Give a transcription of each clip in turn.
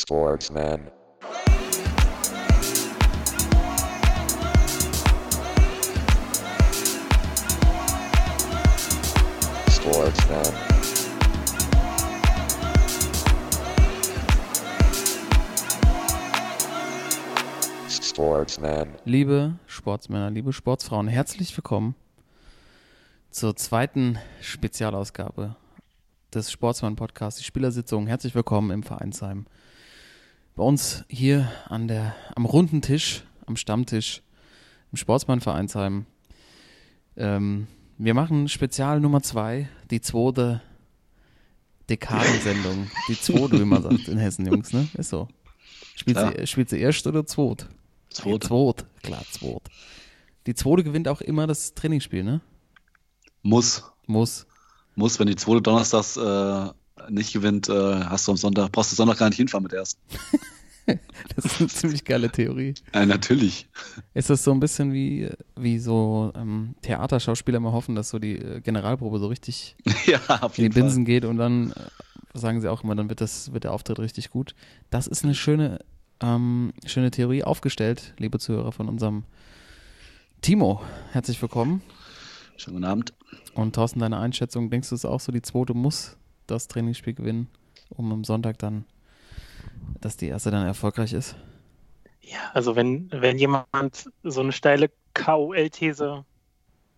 Sportsman. Sportsman. Sportsman. Liebe Sportsmänner, liebe Sportsfrauen, herzlich willkommen zur zweiten Spezialausgabe des Sportsmann-Podcasts, die Spielersitzung. Herzlich willkommen im Vereinsheim. Bei uns hier an der, am runden Tisch, am Stammtisch im Sportsmann-Vereinsheim. Ähm, wir machen Spezial Nummer zwei, die zweite Dekadensendung. Die zweite, wie man sagt in Hessen, Jungs, ne? Ist so. Spielt, Klar. sie, spielt sie erst oder zweit? Zweite. Zweit, klar, zweit. Die zweite gewinnt auch immer das Trainingsspiel, ne? Muss. Muss. Muss, wenn die zweite Donnerstags äh, nicht gewinnt, äh, hast du am Sonntag, brauchst du Sonntag gar nicht hinfahren mit ersten. Das ist eine ziemlich geile Theorie. Äh, natürlich. Ist das so ein bisschen wie, wie so ähm, Theaterschauspieler immer hoffen, dass so die äh, Generalprobe so richtig ja, in die jeden Fall. Binsen geht und dann äh, sagen sie auch immer, dann wird, das, wird der Auftritt richtig gut. Das ist eine schöne, ähm, schöne Theorie aufgestellt, liebe Zuhörer von unserem Timo. Herzlich willkommen. Schönen guten Abend. Und Thorsten, deine Einschätzung, denkst du es auch so, die zweite muss das Trainingsspiel gewinnen, um am Sonntag dann, dass die erste dann erfolgreich ist? Ja, also wenn, wenn jemand so eine steile KOL-These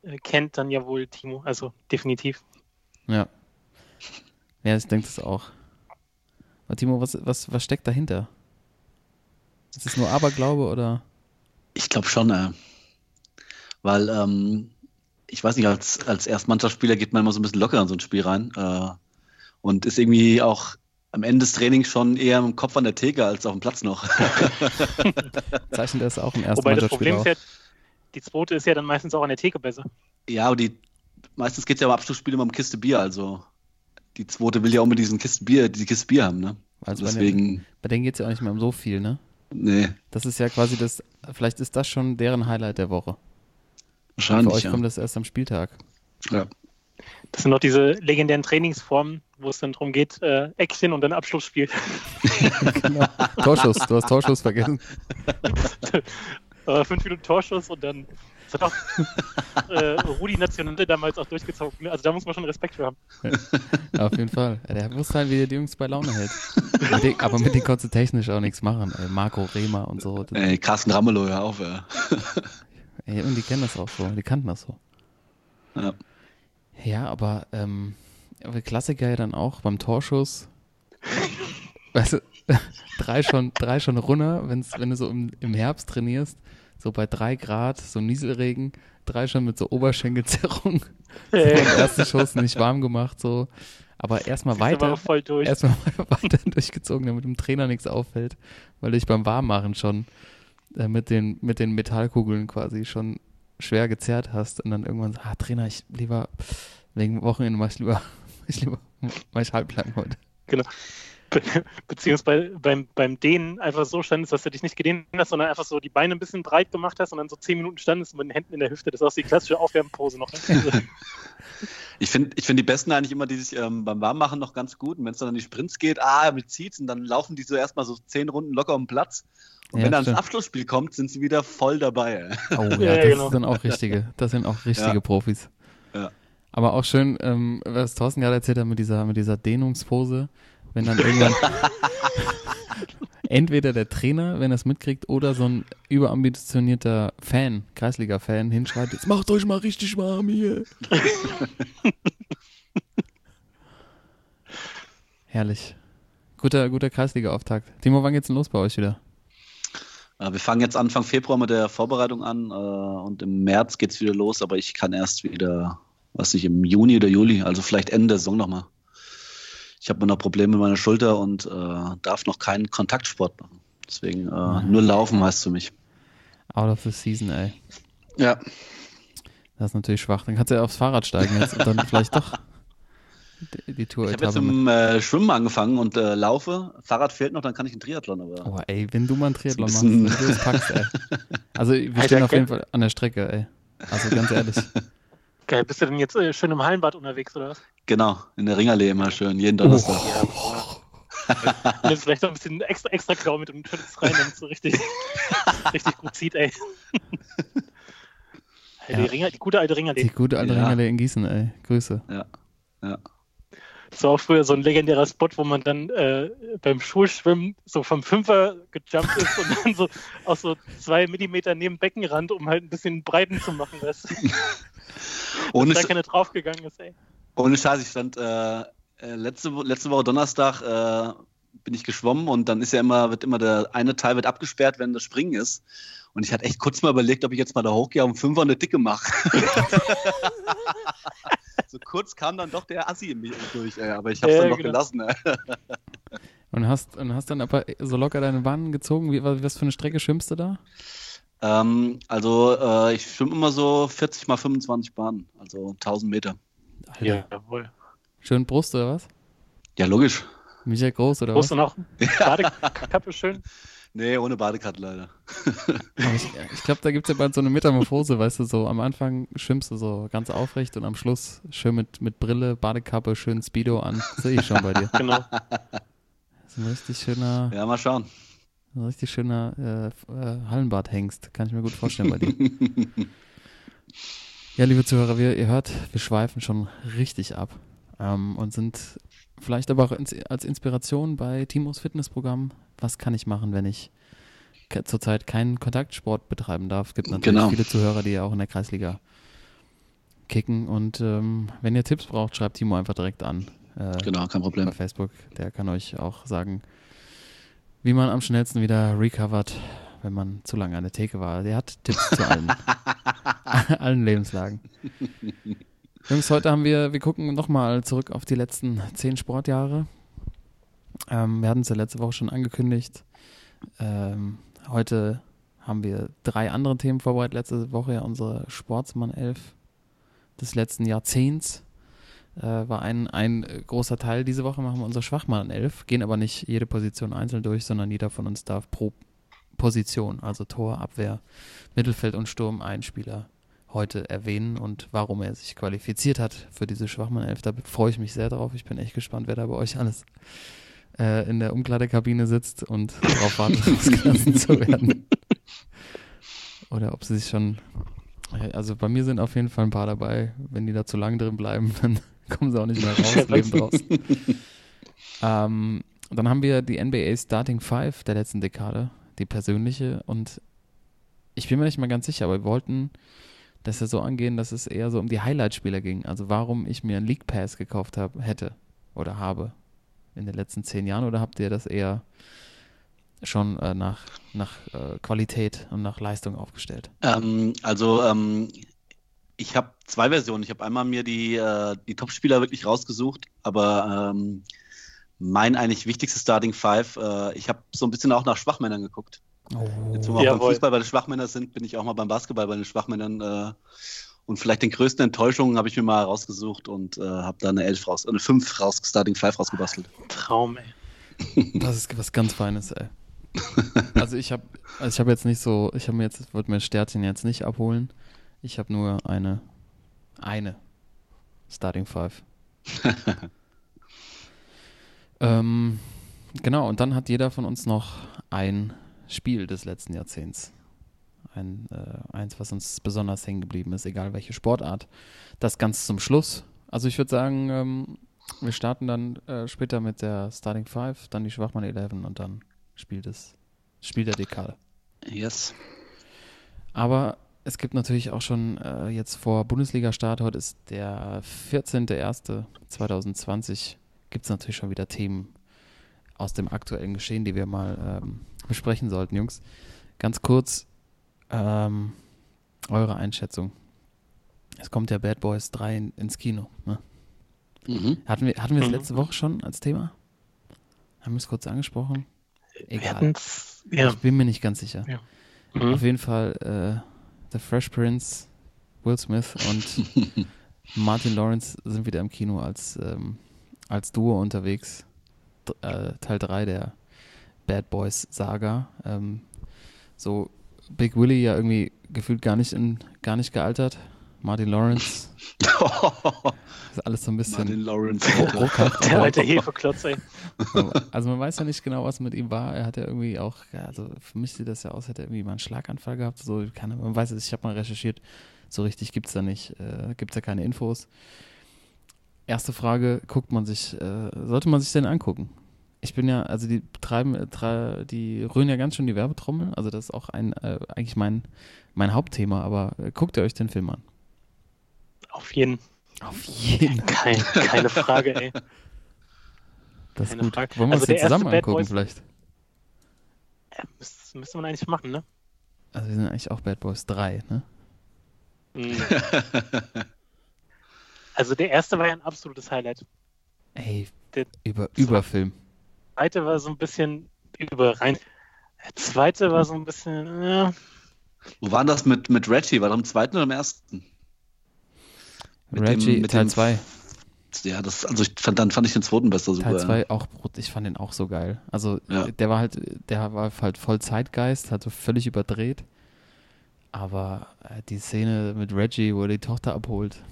äh, kennt, dann ja wohl Timo. Also definitiv. Ja. Ja, ich denke das auch. Aber Timo, was, was, was steckt dahinter? Ist es nur Aberglaube oder? Ich glaube schon, äh, weil ähm, ich weiß nicht, als, als Erstmannschaftsspieler geht man immer so ein bisschen locker in so ein Spiel rein äh, und ist irgendwie auch am Ende des Trainings schon eher im Kopf an der Theke als auf dem Platz noch. Zeichnet er es auch im ersten Wobei das Problem ist ja, die zweite ist ja dann meistens auch an der Theke besser. ja, aber die meistens geht es ja am Abschlussspiel immer um Kiste Bier, also die zweite will ja auch mit diesen Kisten Bier, diese Kiste Bier haben, ne? Also bei, den, Deswegen, bei denen geht es ja auch nicht mehr um so viel, ne? nee, Das ist ja quasi das, vielleicht ist das schon deren Highlight der Woche. Für wahrscheinlich. euch Ja. kommt das erst am Spieltag. Ja. Das sind noch diese legendären Trainingsformen, wo es dann darum geht, äh, Action und dann Abschlussspiel. genau. Torschuss, du hast Torschuss vergessen. äh, fünf Minuten Torschuss und dann. Das hat auch äh, Rudi Nationale damals auch durchgezogen. ne? Also da muss man schon Respekt für haben. Ja, auf jeden Fall. Ja, der wusste halt, wie er die Jungs bei Laune hält. Mit den, aber mit denen konntest du technisch auch nichts machen. Ey, Marco Rehmer und so. Ey, Carsten Ramelow, hör auf, ey. ey, und die kennen das auch so. Die kannten das so. Ja. Ja, aber ähm, aber Klassiker ja dann auch beim Torschuss. Weißt du, drei schon, drei schon runter, wenn's, wenn du so im, im Herbst trainierst, so bei drei Grad, so Nieselregen, drei schon mit so Oberschenkelzerrung. So Äh, Beim ersten Schuss nicht warm gemacht, so. Aber erstmal weiter, er durch. erstmal weiter durchgezogen, damit dem Trainer nichts auffällt, weil du dich beim Warmmachen schon äh, mit, den, mit den Metallkugeln quasi schon schwer gezerrt hast und dann irgendwann so, ah, Trainer, ich lieber, wegen Wochenende mach ich lieber, mach ich lieber, mach ich halblang heute. Be beziehungsweise beim, beim Dehnen einfach so standest, dass du dich nicht gedehnt hast, sondern einfach so die Beine ein bisschen breit gemacht hast und dann so zehn Minuten standest mit den Händen in der Hüfte. Das ist auch die klassische Aufwärmpose noch. Ich finde ich find die Besten eigentlich immer, die sich ähm, beim Warmmachen noch ganz gut. Und wenn es dann an die Sprints geht, ah, mit zieht's und dann laufen die so erstmal so zehn Runden locker um den Platz. Und Ja, wenn dann stimmt. das Abschlussspiel kommt, sind sie wieder voll dabei. ey. Oh ja, Ja, das genau. sind auch richtige, das sind auch richtige Ja. Profis. Ja. Aber auch schön, ähm, was Thorsten gerade erzählt hat mit dieser, mit dieser Dehnungspose, wenn dann irgendwann entweder der Trainer, wenn er es mitkriegt, oder so ein überambitionierter Fan, Kreisliga-Fan, hinschreit, jetzt macht euch mal richtig warm hier. Herrlich. Guter, guter Kreisliga-Auftakt. Timo, wann geht's denn los bei euch wieder? Äh, wir fangen jetzt Anfang Februar mit der Vorbereitung an äh, und im März geht's wieder los, aber ich kann erst wieder, was nicht, im Juni oder Juli, also vielleicht Ende der Saison nochmal. Ich habe noch Probleme mit meiner Schulter und äh, darf noch keinen Kontaktsport machen. Deswegen äh, nur laufen heißt für mich. Out of the season, ey. Ja. Das ist natürlich schwach. Dann kannst du ja aufs Fahrrad steigen jetzt und dann vielleicht doch die, die Ich habe jetzt im äh, Schwimmen angefangen und äh, laufe. Fahrrad fehlt noch, dann kann ich einen Triathlon. Aber Oh, ey, wenn du mal einen Triathlon Ist machst, ein wenn du es packst, ey. Also, wir Alter, stehen auf jeden? Fall an der Strecke, ey. Also, ganz ehrlich. Geil, bist du denn jetzt äh, schön im Hallenbad unterwegs oder was? genau, in der Ringerlee immer schön, jeden Donnerstag. Ja, boah. Und jetzt vielleicht noch ein bisschen extra, extra Klau mit und schüttelst rein, damit es so richtig, richtig gut zieht, ey. Hey, die, Ja. Ringer, die gute alte Die Ringerlee. gute alte Ja. Ringerle in Gießen, ey. Grüße. Ja. Ja. Das war auch früher so ein legendärer Spot, wo man dann äh, beim Schulschwimmen so vom Fünfer gejumpt ist und dann so aus so zwei Millimeter neben Beckenrand, um halt ein bisschen Breiten zu machen, weißt du? Ohne, da keine draufgegangen ist, ey. ohne Scheiß, ich stand äh, äh, letzte, letzte Woche Donnerstag äh, bin ich geschwommen und dann ist ja immer, wird immer der eine Teil wird abgesperrt, wenn das Springen ist. Und ich hatte echt kurz mal überlegt, ob ich jetzt mal da hochgehe und Fünfer eine Dicke mache. so kurz kam dann doch der Assi in mich durch, ey, aber ich hab's Ja, dann noch genau. gelassen. Ey. Und hast, und hast dann aber so locker deine Bahn gezogen. Wie, was für eine Strecke schwimmst du da? Ähm, also äh, ich schwimme immer so 40 mal 25 Bahnen, also 1000 Meter. Ja, jawohl. Schön Brust oder was? Ja, logisch. Michael Groß oder Brust was? und auch Badekappe schön. Nee, ohne Badekarte leider. Ich ich glaube, da gibt es ja bald so eine Metamorphose, weißt du, so am Anfang schwimmst du so ganz aufrecht und am Schluss schön mit, mit Brille, Badekappe, schön Speedo an. Sehe ich schon bei dir. Genau. Das ist ein richtig schöner, Ja, mal schauen. ein richtig schöner äh, äh, Hallenbad-Hengst. Kann ich mir gut vorstellen bei dir. Ja, liebe Zuhörer, wir, ihr hört, wir schweifen schon richtig ab ähm, und sind vielleicht aber auch ins, als Inspiration bei Timos Fitnessprogramm. Was kann ich machen, wenn ich zurzeit keinen Kontaktsport betreiben darf? Es gibt natürlich Genau. viele Zuhörer, die ja auch in der Kreisliga kicken. Und ähm, wenn ihr Tipps braucht, schreibt Timo einfach direkt an. Äh, Genau, kein bei Problem. Facebook. Der kann euch auch sagen, wie man am schnellsten wieder recovert, wenn man zu lange an der Theke war. Der hat Tipps zu allen, allen Lebenslagen. Jungs, heute haben wir, wir gucken nochmal zurück auf die letzten zehn Sportjahre. Ähm, wir hatten es ja letzte Woche schon angekündigt. Ähm, heute haben wir drei andere Themen vorbereitet. Letzte Woche ja unsere Sportsmann 11 des letzten Jahrzehnts äh, war ein, ein großer Teil. Diese Woche machen wir unsere Schwachmann 11, gehen aber nicht jede Position einzeln durch, sondern jeder von uns darf pro Position, also Tor, Abwehr, Mittelfeld und Sturm, einen Spieler heute erwähnen und warum er sich qualifiziert hat für diese Schwachmann 11. Da freue ich mich sehr drauf. Ich bin echt gespannt, wer da bei euch alles äh, in der Umkleidekabine sitzt und darauf wartet, rausgelassen zu werden. Oder ob sie sich schon also bei mir sind auf jeden Fall ein paar dabei. Wenn die da zu lang drin bleiben, dann kommen sie auch nicht mehr raus, leben draus. ähm, dann haben wir die NBA Starting Five der letzten Dekade, die persönliche. Und ich bin mir nicht mal ganz sicher, aber wir wollten das ja so angehen, dass es eher so um die Highlight-Spieler ging. Also warum ich mir einen League Pass gekauft habe, hätte oder habe in den letzten zehn Jahren. Oder habt ihr das eher schon äh, nach, nach äh, Qualität und nach Leistung aufgestellt? Ähm, also ähm, ich habe zwei Versionen. Ich habe einmal mir die, äh, die Top-Spieler wirklich rausgesucht, aber ähm, mein eigentlich wichtigstes Starting Five, äh, ich habe so ein bisschen auch nach Schwachmännern geguckt. Jetzt, wo wir auch beim. Fußball bei den Schwachmännern sind, bin ich auch mal beim Basketball bei den Schwachmännern. Äh, und vielleicht den größten Enttäuschungen habe ich mir mal rausgesucht und äh, habe da eine elf raus, eine fünf raus, Starting Five rausgebastelt. Traum, ey. Das ist was ganz Feines, ey. Also ich habe also ich habe jetzt nicht so, ich habe mir jetzt, wollte mir Sternchen jetzt nicht abholen. Ich habe nur eine, eine Starting Five. ähm, genau, und dann hat jeder von uns noch ein Spiel des letzten Jahrzehnts. Ein, äh, eins, was uns besonders hängen geblieben ist, egal welche Sportart. Das ganz zum Schluss. Also ich würde sagen, ähm, wir starten dann äh, später mit der Starting Five, dann die Schwachmann 11 und dann Spiel des Spiel der Dekade. Yes. Aber es gibt natürlich auch schon äh, jetzt vor Bundesliga-Start, heute ist der 14.01.2020, gibt es natürlich schon wieder Themen aus dem aktuellen Geschehen, die wir mal ähm, besprechen sollten, Jungs. Ganz kurz ähm, eure Einschätzung. Es kommt ja Bad Boys 3 in, ins Kino. Ne? Mhm. Hatten wir, hatten wir das Mhm. letzte Woche schon als Thema? Haben wir es kurz angesprochen? Egal. ja. Ich bin mir nicht ganz sicher. Mhm. Auf jeden Fall äh, The Fresh Prince, Will Smith und Martin Lawrence sind wieder im Kino als, ähm, als Duo unterwegs. Äh, Teil 3 der Bad Boys Saga. Ähm, so Big Willy ja irgendwie gefühlt gar nicht, in, gar nicht gealtert. Martin Lawrence. ist alles so ein bisschen Martin Lawrence. ruckhaft. Der alte Hefeklotz, ey. Also man weiß ja nicht genau, was mit ihm war. Er hat ja irgendwie auch, ja, also für mich sieht das ja aus, hätte er irgendwie mal einen Schlaganfall gehabt. So, keine, man weiß es, ich habe mal recherchiert, so richtig gibt es da nicht, äh, gibt es ja keine Infos. Erste Frage, guckt man sich, äh, sollte man sich denn angucken? Ich bin ja, also die treiben, tre die rühren ja ganz schön die Werbetrommel, also das ist auch ein, äh, eigentlich mein, mein Hauptthema, aber äh, guckt ihr euch den Film an? Auf jeden. Auf jeden Fall. Kein, keine Frage, ey. Das ist Keine gut. Frage. Wollen wir Also uns den zusammen angucken Boys- vielleicht? Ja, müsste, müsste man eigentlich machen, ne? Also wir sind eigentlich auch Bad Boys 3, ne? Mhm. Also der erste war ja ein absolutes Highlight. Ey, Der über, Überfilm. Der zweite war so ein bisschen über rein. Der zweite war so ein bisschen, ja, Wo war das mit, mit Reggie? War das im zweiten oder im ersten? Mit dem- Reggie, mit Teil dem- 2. Ja, das, also ich fand, dann fand ich den zweiten besser super. Teil 2 auch, brut- ich fand den auch so geil. Also Ja. der war halt, der war halt voll Zeitgeist, hat so völlig überdreht. Aber äh, die Szene mit Reggie, wo er die Tochter abholt.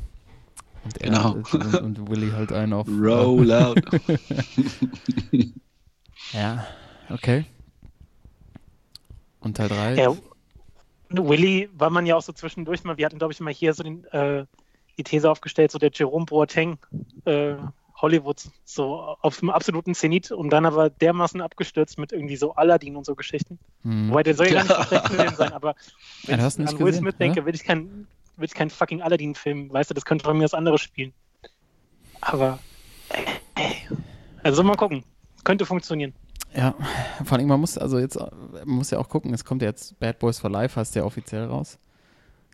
Und er Genau. und, und Willy halt einen auf. Roll out. Ja, okay. Und Teil 3? Ja, Willy war man ja auch so zwischendurch mal, wir hatten, glaube ich, mal hier so den, äh, die These aufgestellt, so der Jerome Boateng äh, Hollywoods, so auf dem absoluten Zenit und dann aber dermaßen abgestürzt mit irgendwie so Aladdin und so Geschichten. Hm. Wobei der soll ja gar nicht so schlecht gewesen sein, aber Ja, wenn ihn ich an Will Smith denke, will ich keinen will ich keinen fucking Aladdin-Film, weißt du, das könnte von mir was anderes spielen. Aber äh, also mal gucken. Könnte funktionieren. Ja, vor allem, man muss also jetzt, man muss ja auch gucken, es kommt ja jetzt Bad Boys for Life, heißt ja offiziell raus.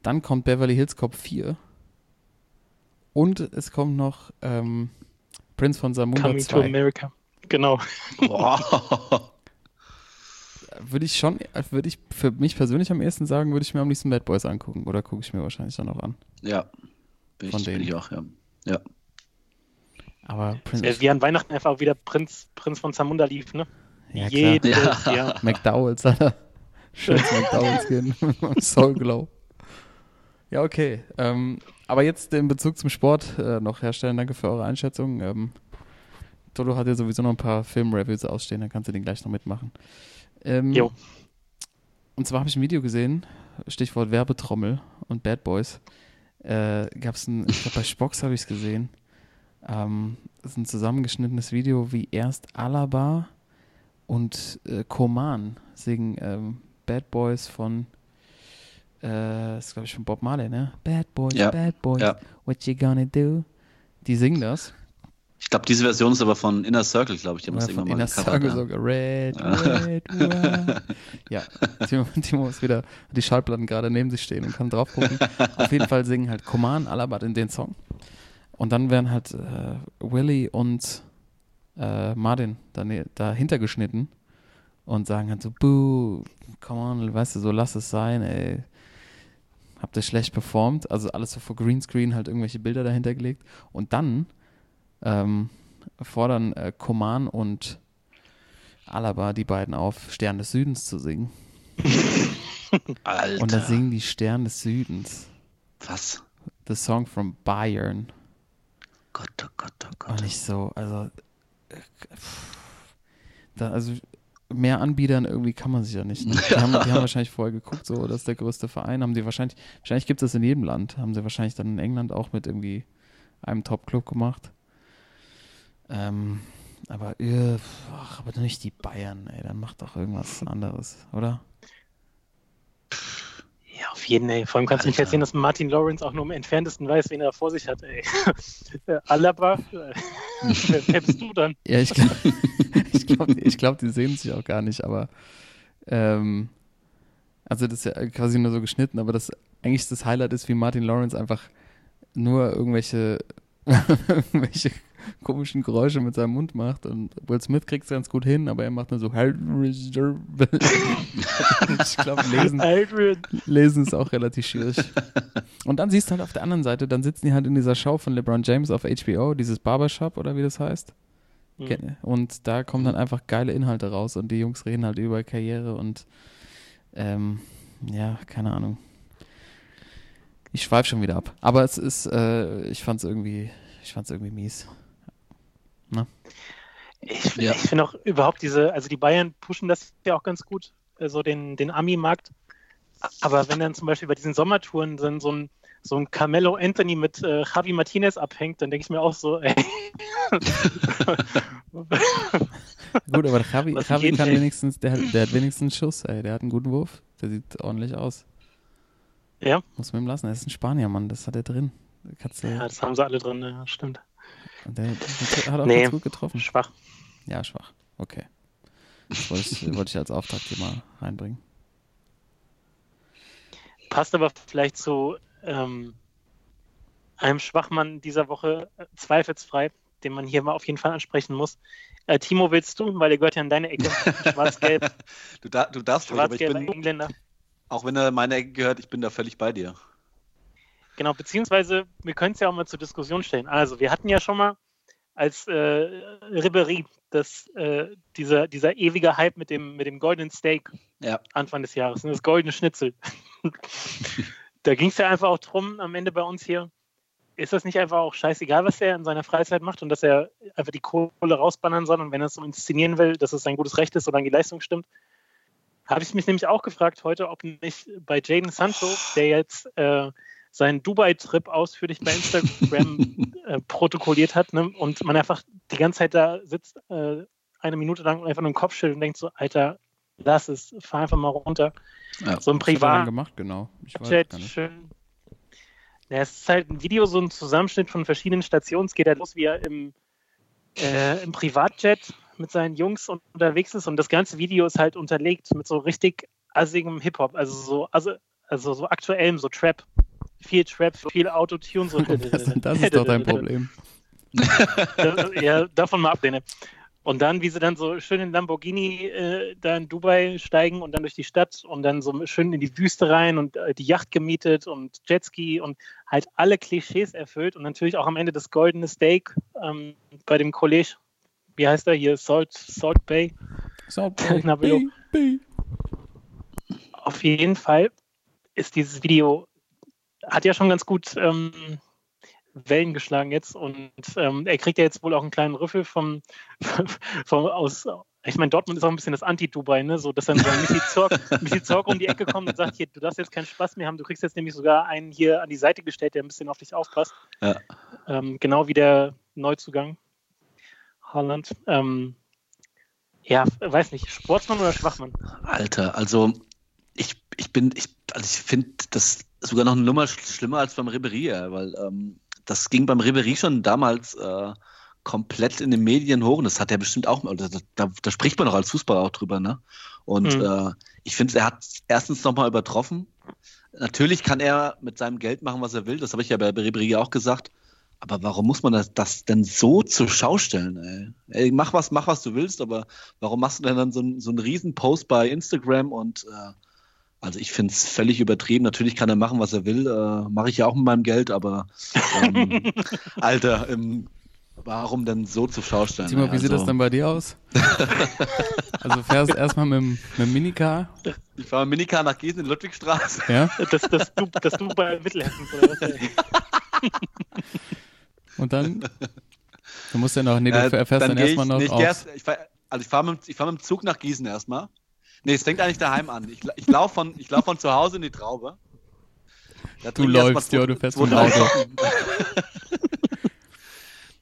Dann kommt Beverly Hills Cop 4. Und es kommt noch ähm, Prince von Samunda Coming to 2. America. Genau. Boah. Würde ich schon, würde ich für mich persönlich am ehesten sagen, würde ich mir am liebsten Bad Boys angucken. Oder gucke ich mir wahrscheinlich dann auch an. ja, bin Von ich, bin denen. ich auch, ja. Ja, Aber Prince, Wie an Weihnachten einfach auch wieder Prinz, Prinz von Zamunda lief, ne? ja klar, Jedes Ja. Jahr. McDowell's, Alter. Schönes McDowell's gehen. Soul Glow. Ja, okay. Ähm, aber jetzt den Bezug zum Sport äh, noch herstellen. Danke für eure Einschätzung. Ähm, Toto hat ja sowieso noch ein paar Filmreviews ausstehen, dann kannst du den gleich noch mitmachen. Ähm, Jo. Und zwar habe ich ein Video gesehen, Stichwort Werbetrommel und Bad Boys. Äh, Gab es ein, ich glaube bei Spox habe ich es gesehen. Ähm, das ist ein zusammengeschnittenes Video, wie erst Alaba und äh, Koman singen ähm, Bad Boys von, äh, das ist glaube ich von Bob Marley, ne? Bad Boys, Ja, Bad Boys, ja. what you gonna do? Die singen das. Ich glaube, diese Version ist aber von Inner Circle, glaube ich. Die haben das irgendwann Inner Circle ja. sogar. Red, red, red. Ja, Timo, Timo ist wieder die Schallplatten gerade neben sich stehen und kann drauf gucken. Auf jeden Fall singen halt Koman, Alabat in den Song. Und dann werden halt äh, Willy und äh, Martin dane- dahinter geschnitten und sagen halt so, Boo, come on, weißt du, so lass es sein, ey. Habt ihr schlecht performt? Also alles so vor Greenscreen, halt irgendwelche Bilder dahinter gelegt. Und dann ähm, fordern äh, Koman und Alaba die beiden auf, Stern des Südens zu singen. Alter, Und da singen die Stern des Südens. was? The Song from Bayern. Gott, oh Gott, oh Gott. Und nicht so, also, äh, pff, da, also mehr Anbietern irgendwie kann man sich ja nicht. Ne? Die, haben, die haben wahrscheinlich vorher geguckt, so, das ist der größte Verein. Haben die wahrscheinlich, wahrscheinlich gibt es das in jedem Land. Haben sie wahrscheinlich dann in England auch mit irgendwie einem Top-Club gemacht. Ähm, aber, äh, ach, aber nicht die Bayern, ey, dann macht doch irgendwas anderes, oder? Auf jeden, ey. Vor allem kannst du nicht erzählen, dass Martin Lawrence auch nur im entferntesten weiß, wen er vor sich hat, ey. Äh, Alaba, äh, wer, wer bist du dann? Ja, ich glaube, ich glaub, ich glaub, die sehen sich auch gar nicht, aber ähm, also das ist ja quasi nur so geschnitten, aber das eigentlich das Highlight ist, wie Martin Lawrence einfach nur irgendwelche, irgendwelche komischen Geräusche mit seinem Mund macht und Will Smith kriegt es ganz gut hin, aber er macht nur so ich glaube, lesen, Aldrin. lesen ist auch relativ schwierig. Und dann siehst du halt auf der anderen Seite, dann sitzen die halt in dieser Show von LeBron James auf HBO, dieses Barbershop oder wie das heißt. Mhm. Und da kommen dann einfach geile Inhalte raus und die Jungs reden halt über Karriere und ähm, ja, keine Ahnung. Ich schweife schon wieder ab. Aber es ist, äh, ich fand es irgendwie, ich fand's irgendwie mies. Ich, Ja. ich finde auch überhaupt diese, also die Bayern pushen das ja auch ganz gut, so den, den Ami-Markt. Aber wenn dann zum Beispiel bei diesen Sommertouren dann so ein, so ein Carmelo Anthony mit äh, Javi Martinez abhängt, dann denke ich mir auch so, ey. Gut, aber Javi, Was Javi kann wenigstens, der, hat- der hat wenigstens Schuss, ey. Der hat einen guten Wurf. Der sieht ordentlich aus. ja, Muss man ihm lassen. Er ist ein Spanier, Mann. Das hat er drin. Du, ja, das haben sie alle drin, ja, stimmt. Der, der hat auch Nee. ganz gut getroffen. Schwach. Ja, schwach. Okay. Das wollte ich, wollte ich als Auftrag hier mal reinbringen. Passt aber vielleicht zu ähm, einem Schwachmann dieser Woche äh, zweifelsfrei, den man hier mal auf jeden Fall ansprechen muss. Äh, Timo, willst du, weil der gehört ja in deine Ecke. Schwarz-Gelb, Du, da, du darfst bin, Engländer. auch wenn er in meine Ecke gehört, ich bin da völlig bei dir. Genau, beziehungsweise wir können es ja auch mal zur Diskussion stellen. Also, wir hatten ja schon mal als äh, Ribéry das, äh, dieser, dieser ewige Hype mit dem, mit dem goldenen Steak Ja. Anfang des Jahres, ne, das goldene Schnitzel. da ging es ja einfach auch drum, am Ende bei uns hier, ist das nicht einfach auch scheißegal, was er in seiner Freizeit macht und dass er einfach die Kohle rausbannern soll und wenn er es so inszenieren will, dass es sein gutes Recht ist, solange die Leistung stimmt? Habe ich mich nämlich auch gefragt heute, ob nicht bei Jaden Sancho, der jetzt äh, seinen Dubai-Trip ausführlich bei Instagram äh, protokolliert hat ne? und man einfach die ganze Zeit da sitzt, äh, eine Minute lang und einfach nur den Kopf schüttelt und denkt so, Alter, lass es, fahr einfach mal runter. Ja. So ein Privat gemacht, genau. Ich weiß nicht. schön. Ja, es ist halt ein Video, so ein Zusammenschnitt von verschiedenen Stationen. Es geht halt los, wie er im, äh, im Privatjet mit seinen Jungs un- unterwegs ist und das ganze Video ist halt unterlegt mit so richtig assigem Hip-Hop, also so, also, also so aktuellem, so Trap. Viel Trap, viel Autotune, so. Das, das ist doch dein Problem. ja, davon mal ablehnen. Und dann, wie sie dann so schön in Lamborghini äh, da in Dubai steigen und dann durch die Stadt und dann so schön in die Wüste rein und äh, die Yacht gemietet und Jetski und halt alle Klischees erfüllt und natürlich auch am Ende das goldene Steak ähm, bei dem College, wie heißt er hier, Salt, Salt Bay. Salt. Bay. Auf jeden Fall ist dieses Video, hat ja schon ganz gut ähm, Wellen geschlagen jetzt und ähm, er kriegt ja jetzt wohl auch einen kleinen Rüffel vom, vom aus, ich meine, Dortmund ist auch ein bisschen das Anti-Dubai, ne? so dass dann so ein Missy Zorc, Missy Zorc um die Ecke kommt und sagt, hier, du darfst jetzt keinen Spaß mehr haben, du kriegst jetzt nämlich sogar einen hier an die Seite gestellt, der ein bisschen auf dich aufpasst. Ja. Ähm, genau wie der Neuzugang Haaland. Ähm, ja, weiß nicht, Sportsmann oder Schwachmann? Alter, also ich, ich bin, ich, also ich finde das sogar noch eine Nummer sch- schlimmer als beim Ribery, weil ähm, das ging beim Ribery schon damals äh, komplett in den Medien hoch und das hat er bestimmt auch, oder da, da, da spricht man doch als Fußballer auch drüber, ne? Und Mhm. äh, ich finde, er hat erstens nochmal übertroffen. Natürlich kann er mit seinem Geld machen, was er will, das habe ich ja bei Ribery auch gesagt. Aber warum muss man das, das denn so zur Schau stellen? Ey? Ey, mach was, mach was du willst, aber warum machst du denn dann so, einen- so einen riesen Post bei Instagram und äh, also ich finde es völlig übertrieben. Natürlich kann er machen, was er will. Äh, Mache ich ja auch mit meinem Geld, aber ähm, Alter, ähm, warum denn so zur Schau stellen? Timo, wie sieht das Also, denn bei dir aus? also fährst erstmal mit, dem- mit dem Minicar, Ich fahre mit Minicar nach Gießen in Ludwigstraße. ja, Das, das, du, das du bei Mittelhessen oder was? ey? und dann, du musst ja noch, nee, du Äh, fährst dann, ich, erstmal noch nee, ich, geh aufs, erst, ich fahr, also ich fahre mit, ich fahr mit dem Zug nach Gießen erstmal. Nee, es fängt eigentlich daheim an. Ich, ich laufe von, ich lauf von zu Hause in die Traube. Da Du läufst, ja, du fährst mit dem drei Auto.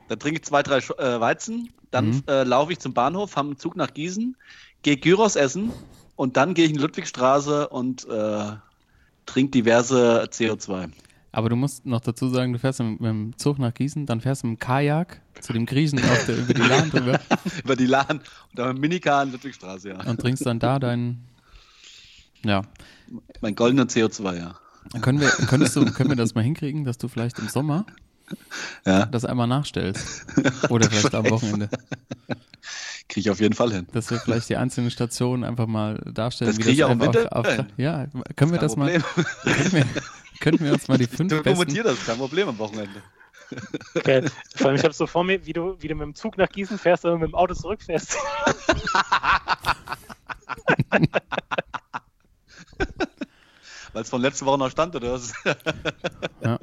Dann trinke ich zwei, drei äh, Weizen, dann Mhm. äh, laufe ich zum Bahnhof, mit dem Zug nach Gießen, gehe Gyros essen und dann gehe ich in die Ludwigstraße und äh, trinke diverse CO2. Aber du musst noch dazu sagen, du fährst mit, mit dem Zug nach Gießen, dann fährst du mit dem Kajak zu dem Griechen auf der, über die Lahn drüber Über die Lahn und dann mit dem Minicar in Ludwigstraße, ja. und trinkst dann da dein, ja. Mein goldener CO2, ja. Können wir, könntest du, können wir das mal hinkriegen, dass du vielleicht im Sommer Ja, das einmal nachstellst? Oder vielleicht am Wochenende. kriege ich auf jeden Fall hin. Dass wir vielleicht die einzelnen Stationen einfach mal darstellen, Das wie krieg ich auch hin. Ja, können wir das mal, Problem. können könnten wir uns mal die fünf du besten... Du das, kein Problem am Wochenende. Okay. Vor allem, ich habe so vor mir, wie du, wie du mit dem Zug nach Gießen fährst und mit dem Auto zurückfährst. Weil es von letzter Woche noch stand, oder was? ja.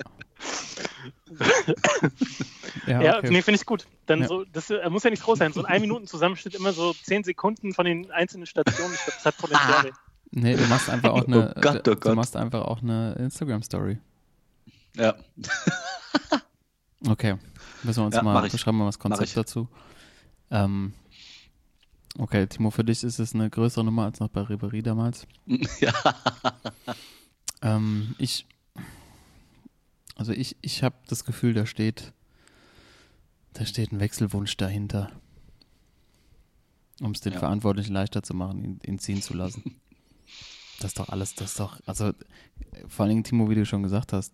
ja, okay. nee, finde ich gut. Dann ja. so, das äh, muss ja nicht groß sein. So ein 1 Minuten Zusammenschnitt immer so 10 Sekunden von den einzelnen Stationen. Ich glaube, das hat Potenzial. Nee, du machst einfach auch eine, Oh Gott, oh du, Gott. machst einfach auch eine Instagram-Story. Ja. Okay. Müssen wir uns Ja, mal, beschreiben wir mal das Konzept dazu. Ähm, okay, Timo, für dich ist es eine größere Nummer als noch bei Ribery damals. ja. Ähm, ich, also ich, ich habe das Gefühl, da steht, da steht ein Wechselwunsch dahinter, um es den Ja. Verantwortlichen leichter zu machen, ihn, ihn ziehen zu lassen. Das ist doch alles, das ist doch, also vor allen Dingen, Timo, wie du schon gesagt hast,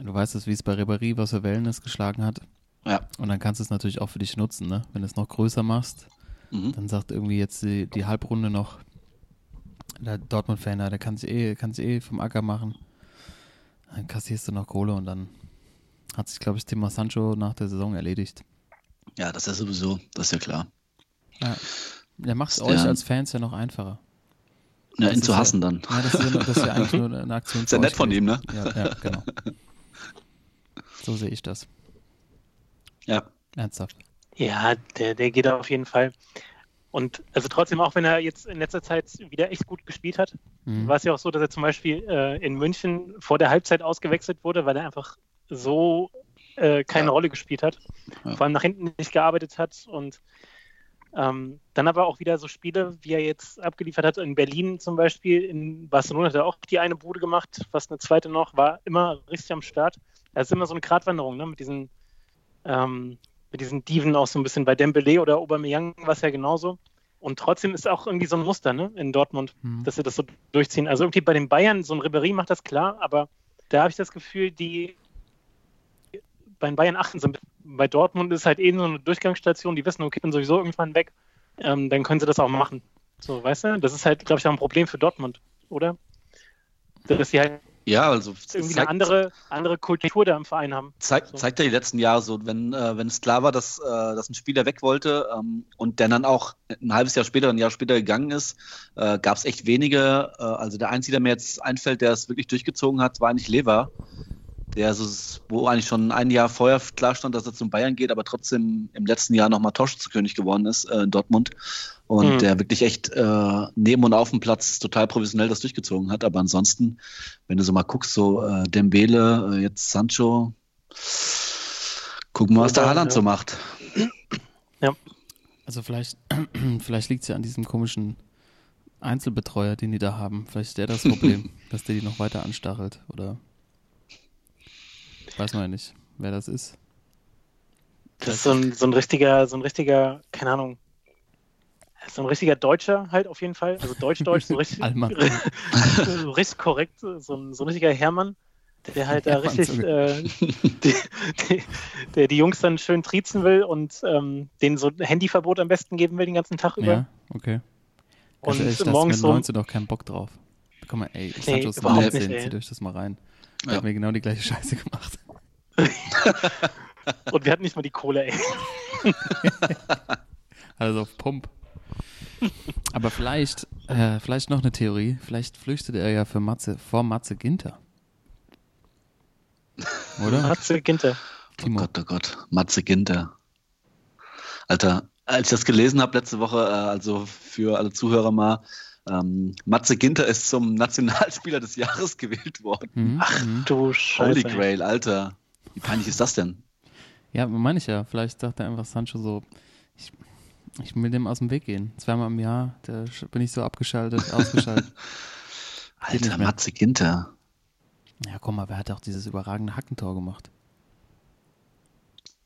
du weißt es, wie es bei Ribéry, was für Wellen es geschlagen hat. Ja. Und dann kannst du es natürlich auch für dich nutzen, ne? Wenn du es noch größer machst, Mhm. dann sagt irgendwie jetzt die, die Halbrunde noch, der Dortmund-Fan, der kann sich eh, kann sich eh vom Acker machen. Dann kassierst du noch Kohle und dann hat sich, glaube ich, Thema Sancho nach der Saison erledigt. ja, das ist sowieso, das ist ja klar. Ja. Der macht es euch als Fans ja noch einfacher. Ja, Das ihn zu ja- hassen dann. Ja, das ist ja, das ist ja eigentlich nur eine Aktion Ist ja nett von ihm, ne? Ja, ja, genau. So sehe ich das. Ja. Ernsthaft. Ja, der, der geht auf jeden Fall. Und also trotzdem, auch wenn er jetzt in letzter Zeit wieder echt gut gespielt hat, Mhm. war es ja auch so, dass er zum Beispiel äh, in München vor der Halbzeit ausgewechselt wurde, weil er einfach so äh, keine Ja. Rolle gespielt hat, Ja. vor allem nach hinten nicht gearbeitet hat und ähm, dann aber auch wieder so Spiele, wie er jetzt abgeliefert hat in Berlin zum Beispiel, in Barcelona hat er auch die eine Bude gemacht, fast eine zweite noch, war immer richtig am Start. Das ist immer so eine Gratwanderung, ne, mit diesen ähm, mit diesen Diven auch so ein bisschen bei Dembele oder Aubameyang war es ja genauso. Und trotzdem ist auch irgendwie so ein Muster ne, in Dortmund, Mhm. dass sie das so durchziehen. Also irgendwie bei den Bayern, so ein Ribéry macht das klar, aber da habe ich das Gefühl, die bei den Bayern achten sind. Bei Dortmund ist halt eh so eine Durchgangsstation, die wissen, okay, ich bin sowieso irgendwann weg, ähm, dann können sie das auch machen. So, weißt du, das ist halt, glaube ich, auch ein Problem für Dortmund, oder? Dass sie halt Ja, also irgendwie zeigt- eine andere, andere Kultur da im Verein haben. Zeigt, So. zeigt ja die letzten Jahre so, wenn, äh, wenn es klar war, dass, äh, dass ein Spieler weg wollte ähm, und der dann auch ein halbes Jahr später, ein Jahr später gegangen ist, äh, gab es echt wenige. Äh, also der Einzige, der mir jetzt einfällt, der es wirklich durchgezogen hat, war eigentlich Lever, der so, wo eigentlich schon ein Jahr vorher klar stand, dass er zum Bayern geht, aber trotzdem im letzten Jahr nochmal Torschützenkönig geworden ist äh, in Dortmund. Und Mhm. der wirklich echt äh, neben und auf dem Platz total professionell das durchgezogen hat. Aber ansonsten, wenn du so mal guckst, so äh, Dembele, äh, jetzt Sancho, gucken wir, was der Ja, Haaland ja. so macht. Also vielleicht, vielleicht liegt es ja an diesem komischen Einzelbetreuer, den die da haben. Vielleicht ist der das Problem, dass der die noch weiter anstachelt. Oder weiß man ja nicht, wer das ist. Das ist so ein, so ein richtiger, so ein richtiger, keine Ahnung, so ein richtiger Deutscher halt auf jeden Fall. Also Deutsch-Deutsch, so richtig, Allmann. so richtig korrekt, so ein, so ein richtiger Hermann, der halt da Hermann, richtig, so- äh, die, die, der die Jungs dann schön triezen will und ähm, denen so ein Handyverbot am besten geben will den ganzen Tag über. Ja, okay. Und ehrlich, das morgens mit so, 19 doch keinen Bock drauf. Guck mal, ey, Sancho ist überhaupt 19, nicht, ey. zieht euch das mal rein. Der Ja. hat mir genau die gleiche Scheiße gemacht. und wir hatten nicht mal die Kohle, ey. Also auf Pump. Aber vielleicht, äh, vielleicht noch eine Theorie. Vielleicht flüchtet er ja für Matze, vor Matze Ginter. Oder? Matze Ginter. Timo. Oh Gott, oh Gott, Matze Ginter. Alter, als ich das gelesen habe letzte Woche, äh, also für alle Zuhörer mal, ähm, Matze Ginter ist zum Nationalspieler des Jahres gewählt worden. Mhm, mhm. Du Holy Scheiße. ey. Grail, Alter. Wie peinlich ist das denn? Ja, meine ich ja. Vielleicht sagt er einfach Sancho so, ich, ich will dem aus dem Weg gehen. Zweimal im Jahr, da bin ich so abgeschaltet, ausgeschaltet. Alter. Matze Ginter. ja, guck mal, wer hat auch dieses überragende Hackentor gemacht?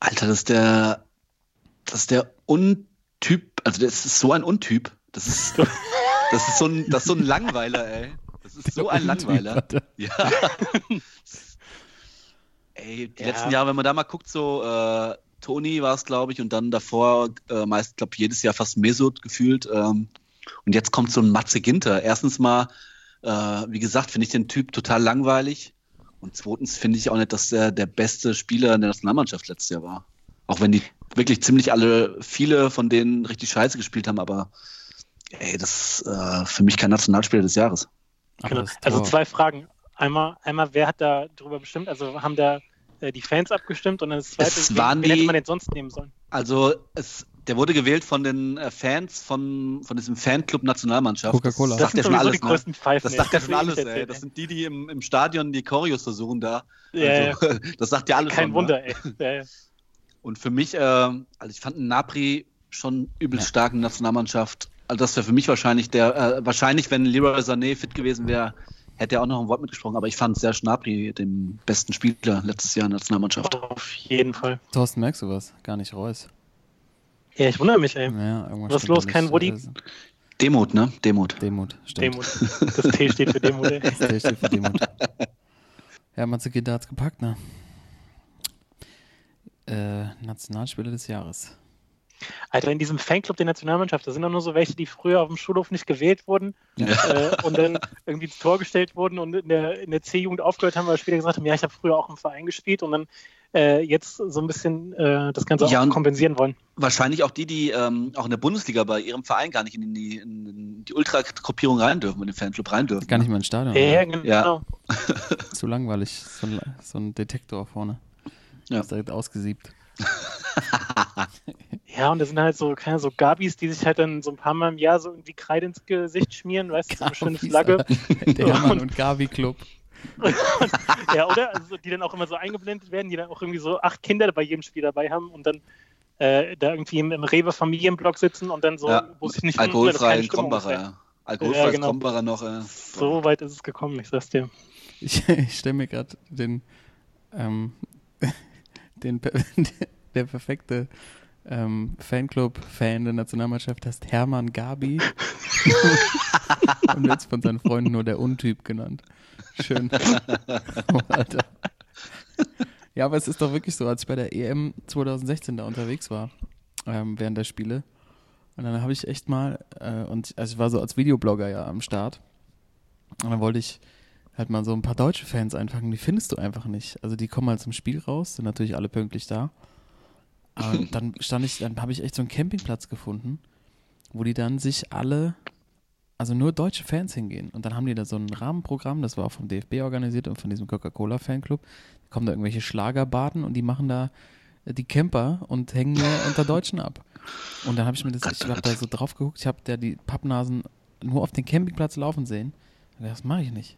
Alter, das ist der, das ist der Untyp, also das ist so ein Untyp. Das ist, das ist so ein, das ist so ein Langweiler, ey. Das ist so ein Langweiler. Ja. Ey, die Ja. letzten Jahre, wenn man da mal guckt, so äh, Toni war es, glaube ich, und dann davor äh, meist, glaube jedes Jahr fast Mesut gefühlt. Ähm, und jetzt kommt so ein Matze Ginter. Erstens mal, äh, wie gesagt, finde ich den Typ total langweilig. Und zweitens finde ich auch nicht, dass er der beste Spieler in der Nationalmannschaft letztes Jahr war. Auch wenn die wirklich ziemlich alle, viele von denen richtig scheiße gespielt haben, aber ey, das ist äh, für mich kein Nationalspieler des Jahres. Genau. das Also zwei Fragen. Einmal, einmal, wer hat da drüber bestimmt? Also haben da äh, die Fans abgestimmt und dann das zweite, Es wen, waren wen hätte man denn sonst nehmen sollen? Also es, der wurde gewählt von den äh, Fans von, von diesem Fanclub Nationalmannschaft. Coca-Cola. Das sagt ja schon sowieso alles, die ne? größten Pfeifen. Das sagt ja schon alles, ey. Das sind die, die im, im Stadion die Choreos versuchen da. Ja, Also, das sagt ja alles Kein schon, ne? Wunder, ey. Ja, ja. Und für mich, äh, also ich fand Napri schon übelst Ja. stark in der Nationalmannschaft. Also das wäre für mich wahrscheinlich der, äh, wahrscheinlich, wenn Leroy Sané fit gewesen wäre, hätte er auch noch ein Wort mitgesprochen. Aber ich fand sehr Schnapri den besten Spieler letztes Jahr in der Nationalmannschaft. Auf jeden Fall. Thorsten, merkst du was? Gar nicht Reus. Ja, ich wundere mich, ey. Ja, irgendwas Was stimmt los? Kein. Woody? Also, Demut, ne? Demut. Demut, stimmt. Demut. Das T steht für Demut, ey. Das T steht für Demut. Ja, Matsuki, da hat's gepackt, ne? Äh, Nationalspieler des Jahres. Alter, in diesem Fanclub der Nationalmannschaft, da sind doch nur so welche, die früher auf dem Schulhof nicht gewählt wurden Ja. äh, und dann irgendwie ins Tor gestellt wurden und in der, in der C-Jugend aufgehört haben, weil später gesagt haben, ja, ich habe früher auch im Verein gespielt und dann äh, jetzt so ein bisschen äh, das Ganze Ja, auch kompensieren wollen. Wahrscheinlich auch die, die ähm, auch in der Bundesliga bei ihrem Verein gar nicht in die, in, die Ultra-Gruppierung rein dürfen, in den Fanclub rein dürfen. Gar nicht mal ins Stadion. Ja, genau. Ja. Zu langweilig. So ein, so ein Detektor vorne. Ja. Ist direkt ausgesiebt. Ja, und das sind halt so, keine so Gabis, die sich halt dann so ein paar Mal im Jahr so irgendwie Kreide ins Gesicht schmieren, weißt du, so eine schöne Flagge. Der Hermann und Gavi Club. ja, oder? Also, die dann auch immer so eingeblendet werden, die dann auch irgendwie so acht Kinder bei jedem Spiel dabei haben und dann äh, da irgendwie im, im Rewe-Familienblock sitzen und dann so, Ja, wo sich nicht Stimmung ist, Krombacher. Ja. Alkoholfreies Ja, genau. Krombacher noch. Äh. So weit ist es gekommen, ich sag's dir. Ich, ich stelle mir gerade den, ähm, den, der perfekte ähm, Fanclub-Fan der Nationalmannschaft heißt Hermann Gabi und wird von seinen Freunden nur der Untyp genannt. Schön. Oh, Alter. Ja, aber es ist doch wirklich so, als ich bei der EM 2016 da unterwegs war, ähm, während der Spiele, und dann habe ich echt mal, äh, und also ich war so als Videoblogger ja am Start, und dann wollte ich halt mal so ein paar deutsche Fans einfangen, die findest du einfach nicht. Also die kommen halt zum Spiel raus, sind natürlich alle pünktlich da. Aber dann stand ich, dann habe ich echt so einen Campingplatz gefunden, wo die dann sich alle, also nur deutsche Fans hingehen. Und dann haben die da so ein Rahmenprogramm, das war auch vom DFB organisiert und von diesem Coca-Cola-Fanclub. Da kommen da irgendwelche Schlagerbaden und die machen da äh, die Camper und hängen nur unter Deutschen ab. Und dann habe ich mir das, ich habe da so drauf geguckt, ich habe da die Pappnasen nur auf den Campingplatz laufen sehen. Das mache ich nicht.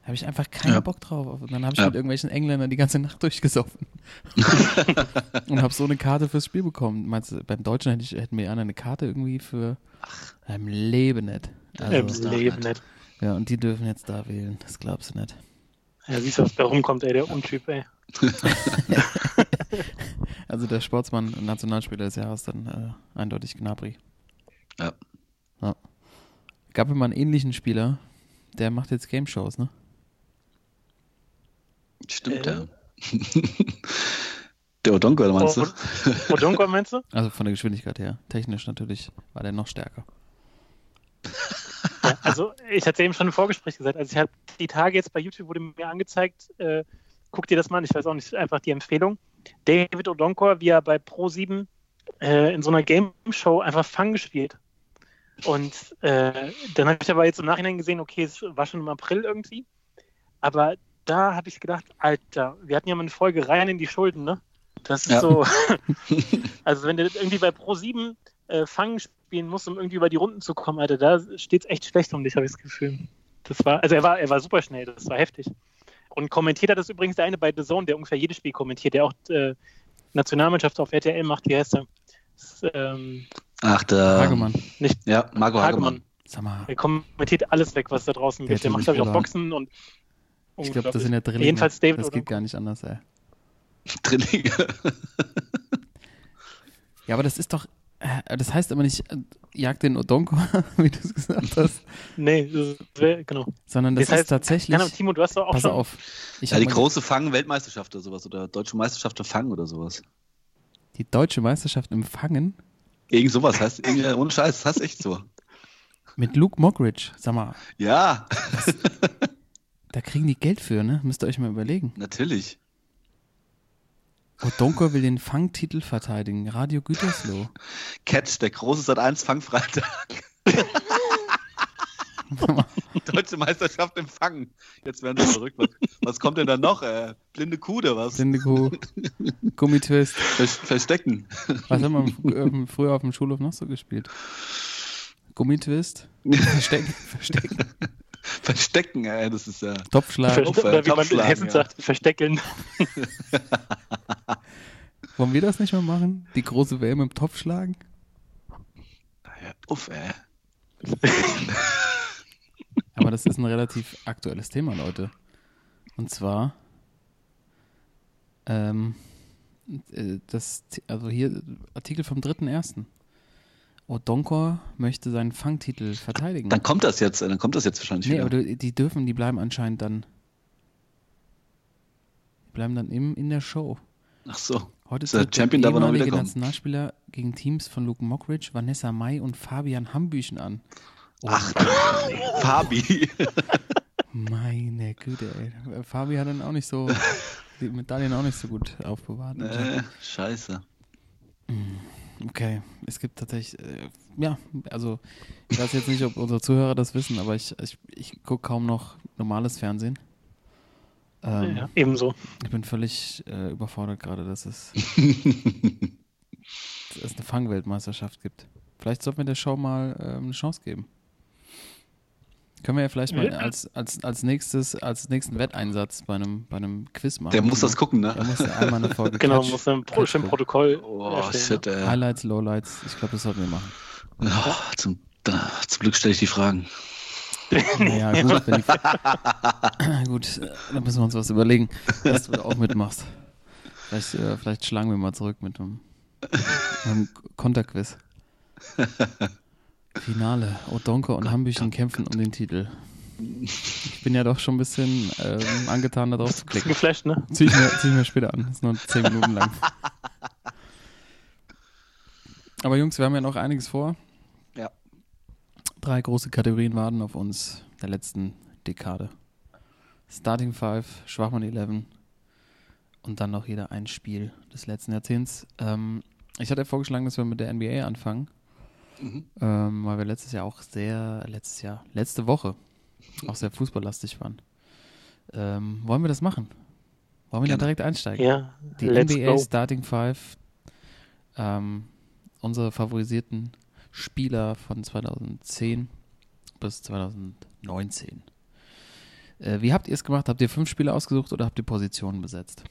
Da habe ich einfach keinen Ja. Bock drauf. Und dann habe ich Ja. mit irgendwelchen Engländern die ganze Nacht durchgesoffen. und habe so eine Karte fürs Spiel bekommen. Meinst du, beim Deutschen hätte ich, hätten mir einer eine Karte irgendwie für im Leben nicht. Also, Im Leben nicht. ja, und die dürfen jetzt da wählen. Das glaubst du nicht. Ja, siehst du, was da rumkommt, ey, der Untyp, ey. Also der Sportsmann und Nationalspieler des Jahres dann äh, eindeutig Gnabry. Ja. ja. Gab immer einen ähnlichen Spieler, der macht jetzt Game Shows, ne? Stimmt, Äh? ja. Der Odonko, meinst du? Odonko meinst du? Also von der Geschwindigkeit her. Technisch natürlich war der noch stärker. Ja, also ich hatte eben schon im Vorgespräch gesagt, also ich habe die Tage jetzt bei YouTube wurde mir angezeigt, äh, guck dir das mal an, ich weiß auch nicht, einfach die Empfehlung. David Odonkor, wie er bei Pro7 äh, in so einer Game Show einfach Fang gespielt. Und äh, dann habe ich aber jetzt im Nachhinein gesehen, okay, es war schon im April irgendwie. Aber da habe ich gedacht, Alter, wir hatten ja mal eine Folge rein in die Schulden, ne? Das ist Ja. so. also wenn du irgendwie bei Pro7 äh, Fang spielen musst, um irgendwie über die Runden zu kommen, Alter, da steht es echt schlecht um dich, habe ich das Gefühl. Das war, also er war, er war super schnell, das war heftig. Und kommentiert hat das übrigens der eine bei The Zone, der ungefähr jedes Spiel kommentiert, der auch äh, Nationalmannschaft auf RTL macht, wie heißt er? Das, ähm, Ach, der. Hagemann. Ja, Marco Hagemann. Hagemann. Sag mal, Er kommentiert alles weg, was da draußen Der geht. Der macht, glaube ich, auch. Boxen und. Ich glaube, das sind ja Drillinge. Jedenfalls David Das geht gar nicht anders, ey. Drillinge. Ja, aber das ist doch, äh, das heißt aber nicht, äh, jag den Odonko, wie du es gesagt hast, Nee, wär, genau. sondern das, Das heißt, ist tatsächlich, Ahnung, Timo, du hast doch auch pass schon. auf, ich Ja, die große Fang-Weltmeisterschaft oder sowas. Oder Deutsche Meisterschaft im Fang oder sowas. die deutsche Meisterschaft im Fangen Irgend sowas heißt, ohne Scheiß, das heißt echt so. mit Luke Mockridge. Sag mal, Ja, da kriegen die Geld für, ne? Müsst ihr euch mal überlegen. natürlich. Odonko will den Fangtitel verteidigen. Radio Gütersloh. Catch, der große Sat 1 Fangfreitag. Deutsche Meisterschaft im Fangen. Jetzt werden sie verrückt. Was, was kommt denn da noch? Äh, blinde Kuh oder was? Blinde Kuh, Gummitwist. Ver Verstecken. Was haben wir ähm, früher auf dem Schulhof noch so gespielt? Gummitwist, Verstecken, Verstecken, Verstecken, ey, das ist ja. Topfschlag. Verste Auf, äh, oder wie man in Topfschlagen, Hessen ja. sagt, versteckeln. Wollen wir das nicht mehr machen? Die große WM im Topf schlagen? ja uff, ey. Aber das ist ein relativ aktuelles Thema, Leute. Und zwar, ähm, äh, das, also hier Artikel vom 3.1. Odonkor möchte seinen Fangtitel verteidigen. Dann kommt das jetzt, dann kommt das jetzt wahrscheinlich nee, wieder. aber die dürfen, die bleiben anscheinend dann, die bleiben dann im, in der Show. Ach so. Heute Ist der Champion aber noch wiederkommen. Nationalspieler gegen Teams von Luke Mockridge, Vanessa Mai und Fabian Hambüchen an. Oh, Ach, Fabi. Meine Güte, ey. Fabi hat dann auch nicht so, die Medaillen auch nicht so gut aufbewahrt. äh, scheiße. Okay, es gibt tatsächlich, äh, ja, also ich weiß jetzt nicht, ob unsere Zuhörer das wissen, aber ich, ich, ich gucke kaum noch normales Fernsehen. Ähm, Ja, ebenso. Ich bin völlig äh, überfordert gerade, dass es, dass es eine Fangweltmeisterschaft gibt. Vielleicht sollten wir der Show mal ähm, eine Chance geben. Können wir ja vielleicht mal Ja. als, als, als nächstes, als nächsten Wetteinsatz bei einem, bei einem Quiz machen. Der muss das gucken, Der ne? muss ja einmal eine Folge Genau, Catch- muss ein Pro Catch. Protokoll Oh, shit, ey. Highlights, Lowlights, ich glaube, das sollten wir machen. Oh, zum, da, zum Glück stelle ich die Fragen. Naja, gut, die, gut, äh, dann müssen wir uns was überlegen, dass du da auch mitmachst. Vielleicht, äh, vielleicht schlagen wir mal zurück mit einem, mit einem Konterquiz. Finale. Odonko und Hambüchen kämpfen um den Titel. Ich bin ja doch schon ein bisschen ähm, angetan, da drauf zu klicken. geflasht, ne? Zieh ich, mir, zieh ich mir später an. ist nur 10 Minuten lang. Aber Jungs, wir haben ja noch einiges vor. Ja. Drei große Kategorien warten auf uns der letzten Dekade. Starting Five, Schwachmann 11 und dann noch jeder ein Spiel des letzten Jahrzehnts. Ähm, ich hatte ja vorgeschlagen, dass wir mit der NBA anfangen, Mhm. ähm, weil wir letztes Jahr auch sehr, letztes Jahr, letzte Woche auch sehr fußballlastig waren. Ähm, wollen wir das machen? Wollen wir da direkt einsteigen? Ja, Die NBA go. Starting Five, ähm, unsere favorisierten Spieler von 2010 bis 2019. Äh, wie habt ihr es gemacht? Habt ihr fünf Spieler ausgesucht oder habt ihr Positionen besetzt?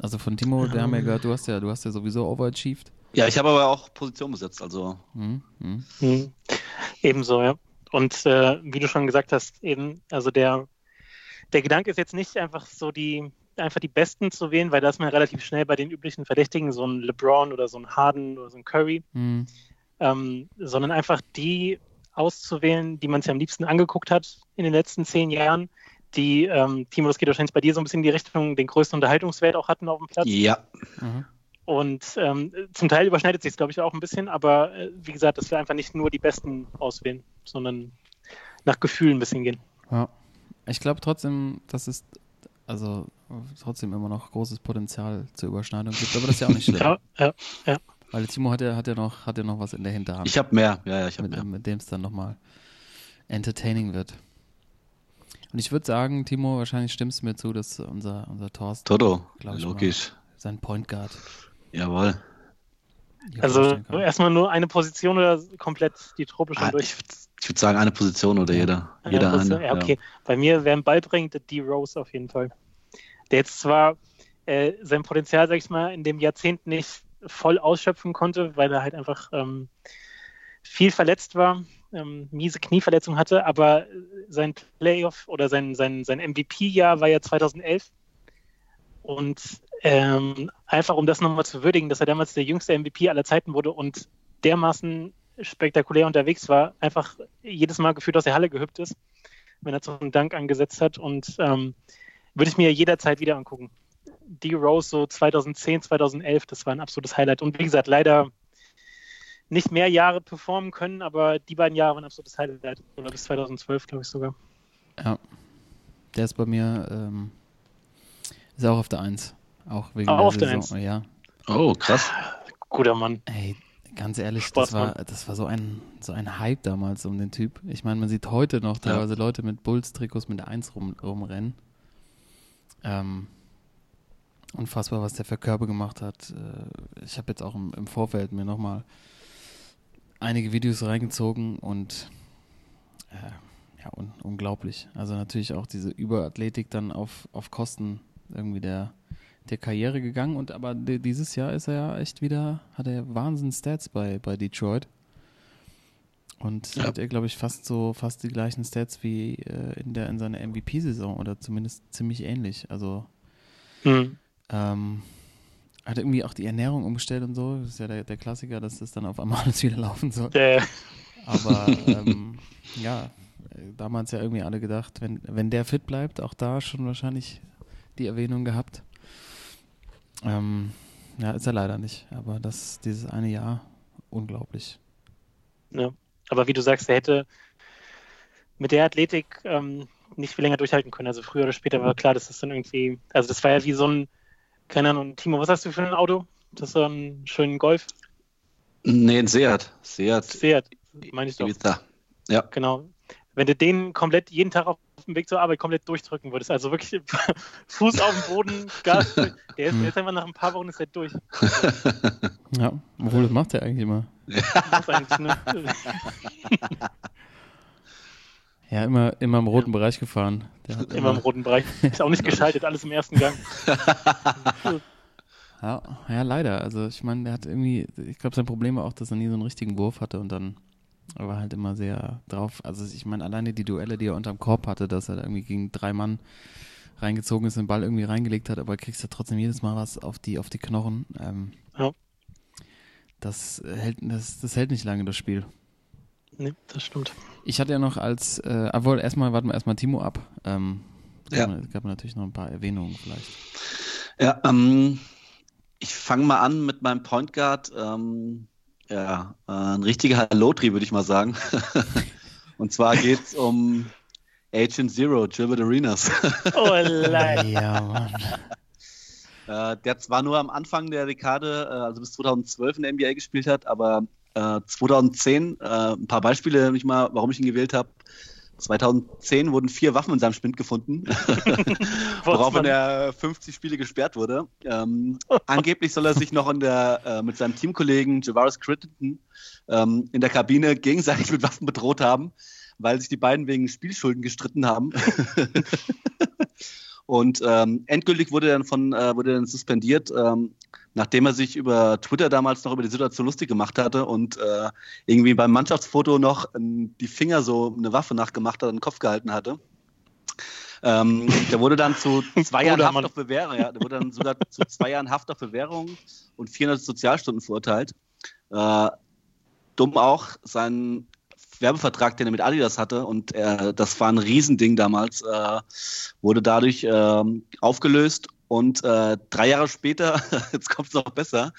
Also von Timo, wir haben ja gehört, du hast ja, du hast ja sowieso overachieved. Ja, ich habe aber auch Position besetzt, also Hm, hm. Mhm. Ebenso, ja. Und äh, wie du schon gesagt hast, eben, also der, der Gedanke ist jetzt nicht einfach so die, einfach die Besten zu wählen, weil da ist man relativ schnell bei den üblichen Verdächtigen, so ein LeBron oder so ein Harden oder so ein Curry, Hm. ähm, sondern einfach die auszuwählen, die man sich am liebsten angeguckt hat in den letzten zehn Jahren, die, ähm, Timo, das geht wahrscheinlich bei dir so ein bisschen in die Richtung, den größten Unterhaltungswert auch hatten auf dem Platz. ja. Mhm. Und ähm, zum Teil überschneidet sich es, glaube ich, auch ein bisschen, aber äh, wie gesagt, dass wir einfach nicht nur die Besten auswählen, sondern nach Gefühl ein bisschen gehen. Ja. Ich glaube trotzdem, dass es also trotzdem immer noch großes Potenzial zur Überschneidung gibt, aber das ist ja auch nicht schlimm. Ja, ja, Weil Timo hat ja, hat ja noch, hat ja noch was in der Hinterhand. Ich habe mehr. Ja, ja, ich habe mit, mehr. mit dem es dann nochmal entertaining wird. Und ich würde sagen, Timo, wahrscheinlich stimmst du mir zu, dass unser, unser Thorsten, Toto, logisch. sein Point Guard, Jawohl. Also erstmal nur eine Position oder komplett die Truppe schon Ah, durch? ich würde ich würd sagen, eine Position oder Ja. jeder. Ja, Jeder eine. ja, okay. Bei mir, wer einen Ball bringt, der D-Rose auf jeden Fall. Der jetzt zwar äh, sein Potenzial, sag ich mal, in dem Jahrzehnt nicht voll ausschöpfen konnte, weil er halt einfach ähm, viel verletzt war, ähm, miese Knieverletzung hatte, aber sein Playoff oder sein, sein, sein MVP-Jahr war ja 2011. Und ähm, einfach um das nochmal zu würdigen, dass er damals der jüngste MVP aller Zeiten wurde und dermaßen spektakulär unterwegs war, einfach jedes Mal gefühlt aus der Halle gehüpft ist, wenn er einen Dank angesetzt hat. Und ähm, würde ich mir jederzeit wieder angucken. Die Rose so 2010, 2011, das war ein absolutes Highlight. Und wie gesagt, leider nicht mehr Jahre performen können, aber die beiden Jahre waren ein absolutes Highlight. Oder bis 2012, glaube ich sogar. Ja. Der ist bei mir, ähm, ist auch auf der Eins. Auch wegen Auch der auf der Saison. Ja. Oh, krass. Guter Mann. Ey, Ganz ehrlich, das Sportsmann. war, das war so ein, so ein Hype damals um den Typ. Ich meine, man sieht heute noch teilweise Leute mit Bulls-Trikots mit der 1 rum, rumrennen. Ähm, unfassbar, was der für Körbe gemacht hat. Äh, Ich habe jetzt auch im, im Vorfeld mir nochmal einige Videos reingezogen und äh, ja, un unglaublich. Also natürlich auch diese Überathletik dann auf, auf Kosten irgendwie der, der Karriere gegangen und aber di- dieses Jahr ist er ja echt wieder, hat er Wahnsinn Stats bei, bei Detroit. Und Ja. hat er, glaube ich, fast so, fast die gleichen Stats wie äh, in der in seiner MVP-Saison oder zumindest ziemlich ähnlich. Also Hm. ähm, hat irgendwie auch die Ernährung umgestellt und so. Das ist ja der, der Klassiker, dass das dann auf einmal alles wieder laufen soll. Der, Aber ähm, ja, äh, damals ja irgendwie alle gedacht, wenn, wenn der fit bleibt, auch da schon wahrscheinlich die Erwähnung gehabt. Ähm, ja, ist er leider nicht. Aber das, dieses eine Jahr, unglaublich. ja. Aber wie du sagst, er hätte mit der Athletik ähm, nicht viel länger durchhalten können. Also früher oder später war klar, dass das dann irgendwie, also das war ja wie so ein, keine Ahnung, Timo, was hast du für ein Auto? Das ist so ein schönen Golf. Nee, ein Seat. Seat Seat, meine ich doch. Ibiza. Ja. Genau. Wenn du den komplett jeden Tag auf dem Weg zur Arbeit komplett durchdrücken würdest, also wirklich Fuß auf dem Boden, Gas, der ist, ist einfach nach ein paar Wochen ist er durch. Ja, obwohl das macht er eigentlich immer. Eigentlich, ne? Ja, immer, immer im roten Bereich gefahren. Der hat Immer im roten Bereich. Ist auch nicht geschaltet, alles im ersten Gang. Ja, ja, leider. Also ich meine, der hat irgendwie, ich glaube, sein Problem war auch, dass er nie so einen richtigen Wurf hatte und dann war er halt immer sehr drauf. Also ich meine, alleine die Duelle, die er unterm Korb hatte, dass er da irgendwie gegen drei Mann reingezogen ist, den Ball irgendwie reingelegt hat, aber kriegst ja trotzdem jedes Mal was auf die, auf die Knochen. Ähm, Ja. das, hält, das, das hält nicht lange, das Spiel. Nee, das stimmt. Ich hatte ja noch als, äh, obwohl erstmal warten wir erstmal Timo ab. Ähm, Ja. Es gab natürlich noch ein paar Erwähnungen vielleicht. Ja, ähm, ich fange mal an mit meinem Point Guard. Ähm, ja, äh, ein richtiger Lotri, würde ich mal sagen. Und zwar geht es um Agent Zero, Gilbert Arenas. Oh, leid. Ja, Mann. Äh, der zwar nur am Anfang der Dekade, äh, also bis 2012 in der NBA gespielt hat, aber äh, 2010, äh, ein paar Beispiele, nicht mal, warum ich ihn gewählt habe. 2010 wurden vier Waffen in seinem Spind gefunden, woraufhin er 50 Spiele gesperrt wurde. Ähm, angeblich soll er sich noch in der, äh, mit seinem Teamkollegen Javaris Crittenton ähm, in der Kabine gegenseitig mit Waffen bedroht haben, weil sich die beiden wegen Spielschulden gestritten haben. Und ähm, endgültig wurde er dann von äh, wurde dann suspendiert, ähm, nachdem er sich über Twitter damals noch über die Situation lustig gemacht hatte und äh, irgendwie beim Mannschaftsfoto noch ähm, die Finger so eine Waffe nachgemacht hat und den Kopf gehalten hatte. Ähm, der wurde dann zu zwei Jahren Haft auf Bewährung, ja, der wurde dann sogar zu zwei Jahren Haft auf Bewährung und 400 Sozialstunden verurteilt. Äh, dumm auch, sein Werbevertrag, den er mit Adidas hatte, und er, das war ein Riesending damals, äh, wurde dadurch ähm, aufgelöst und äh, drei Jahre später, jetzt kommt es noch besser,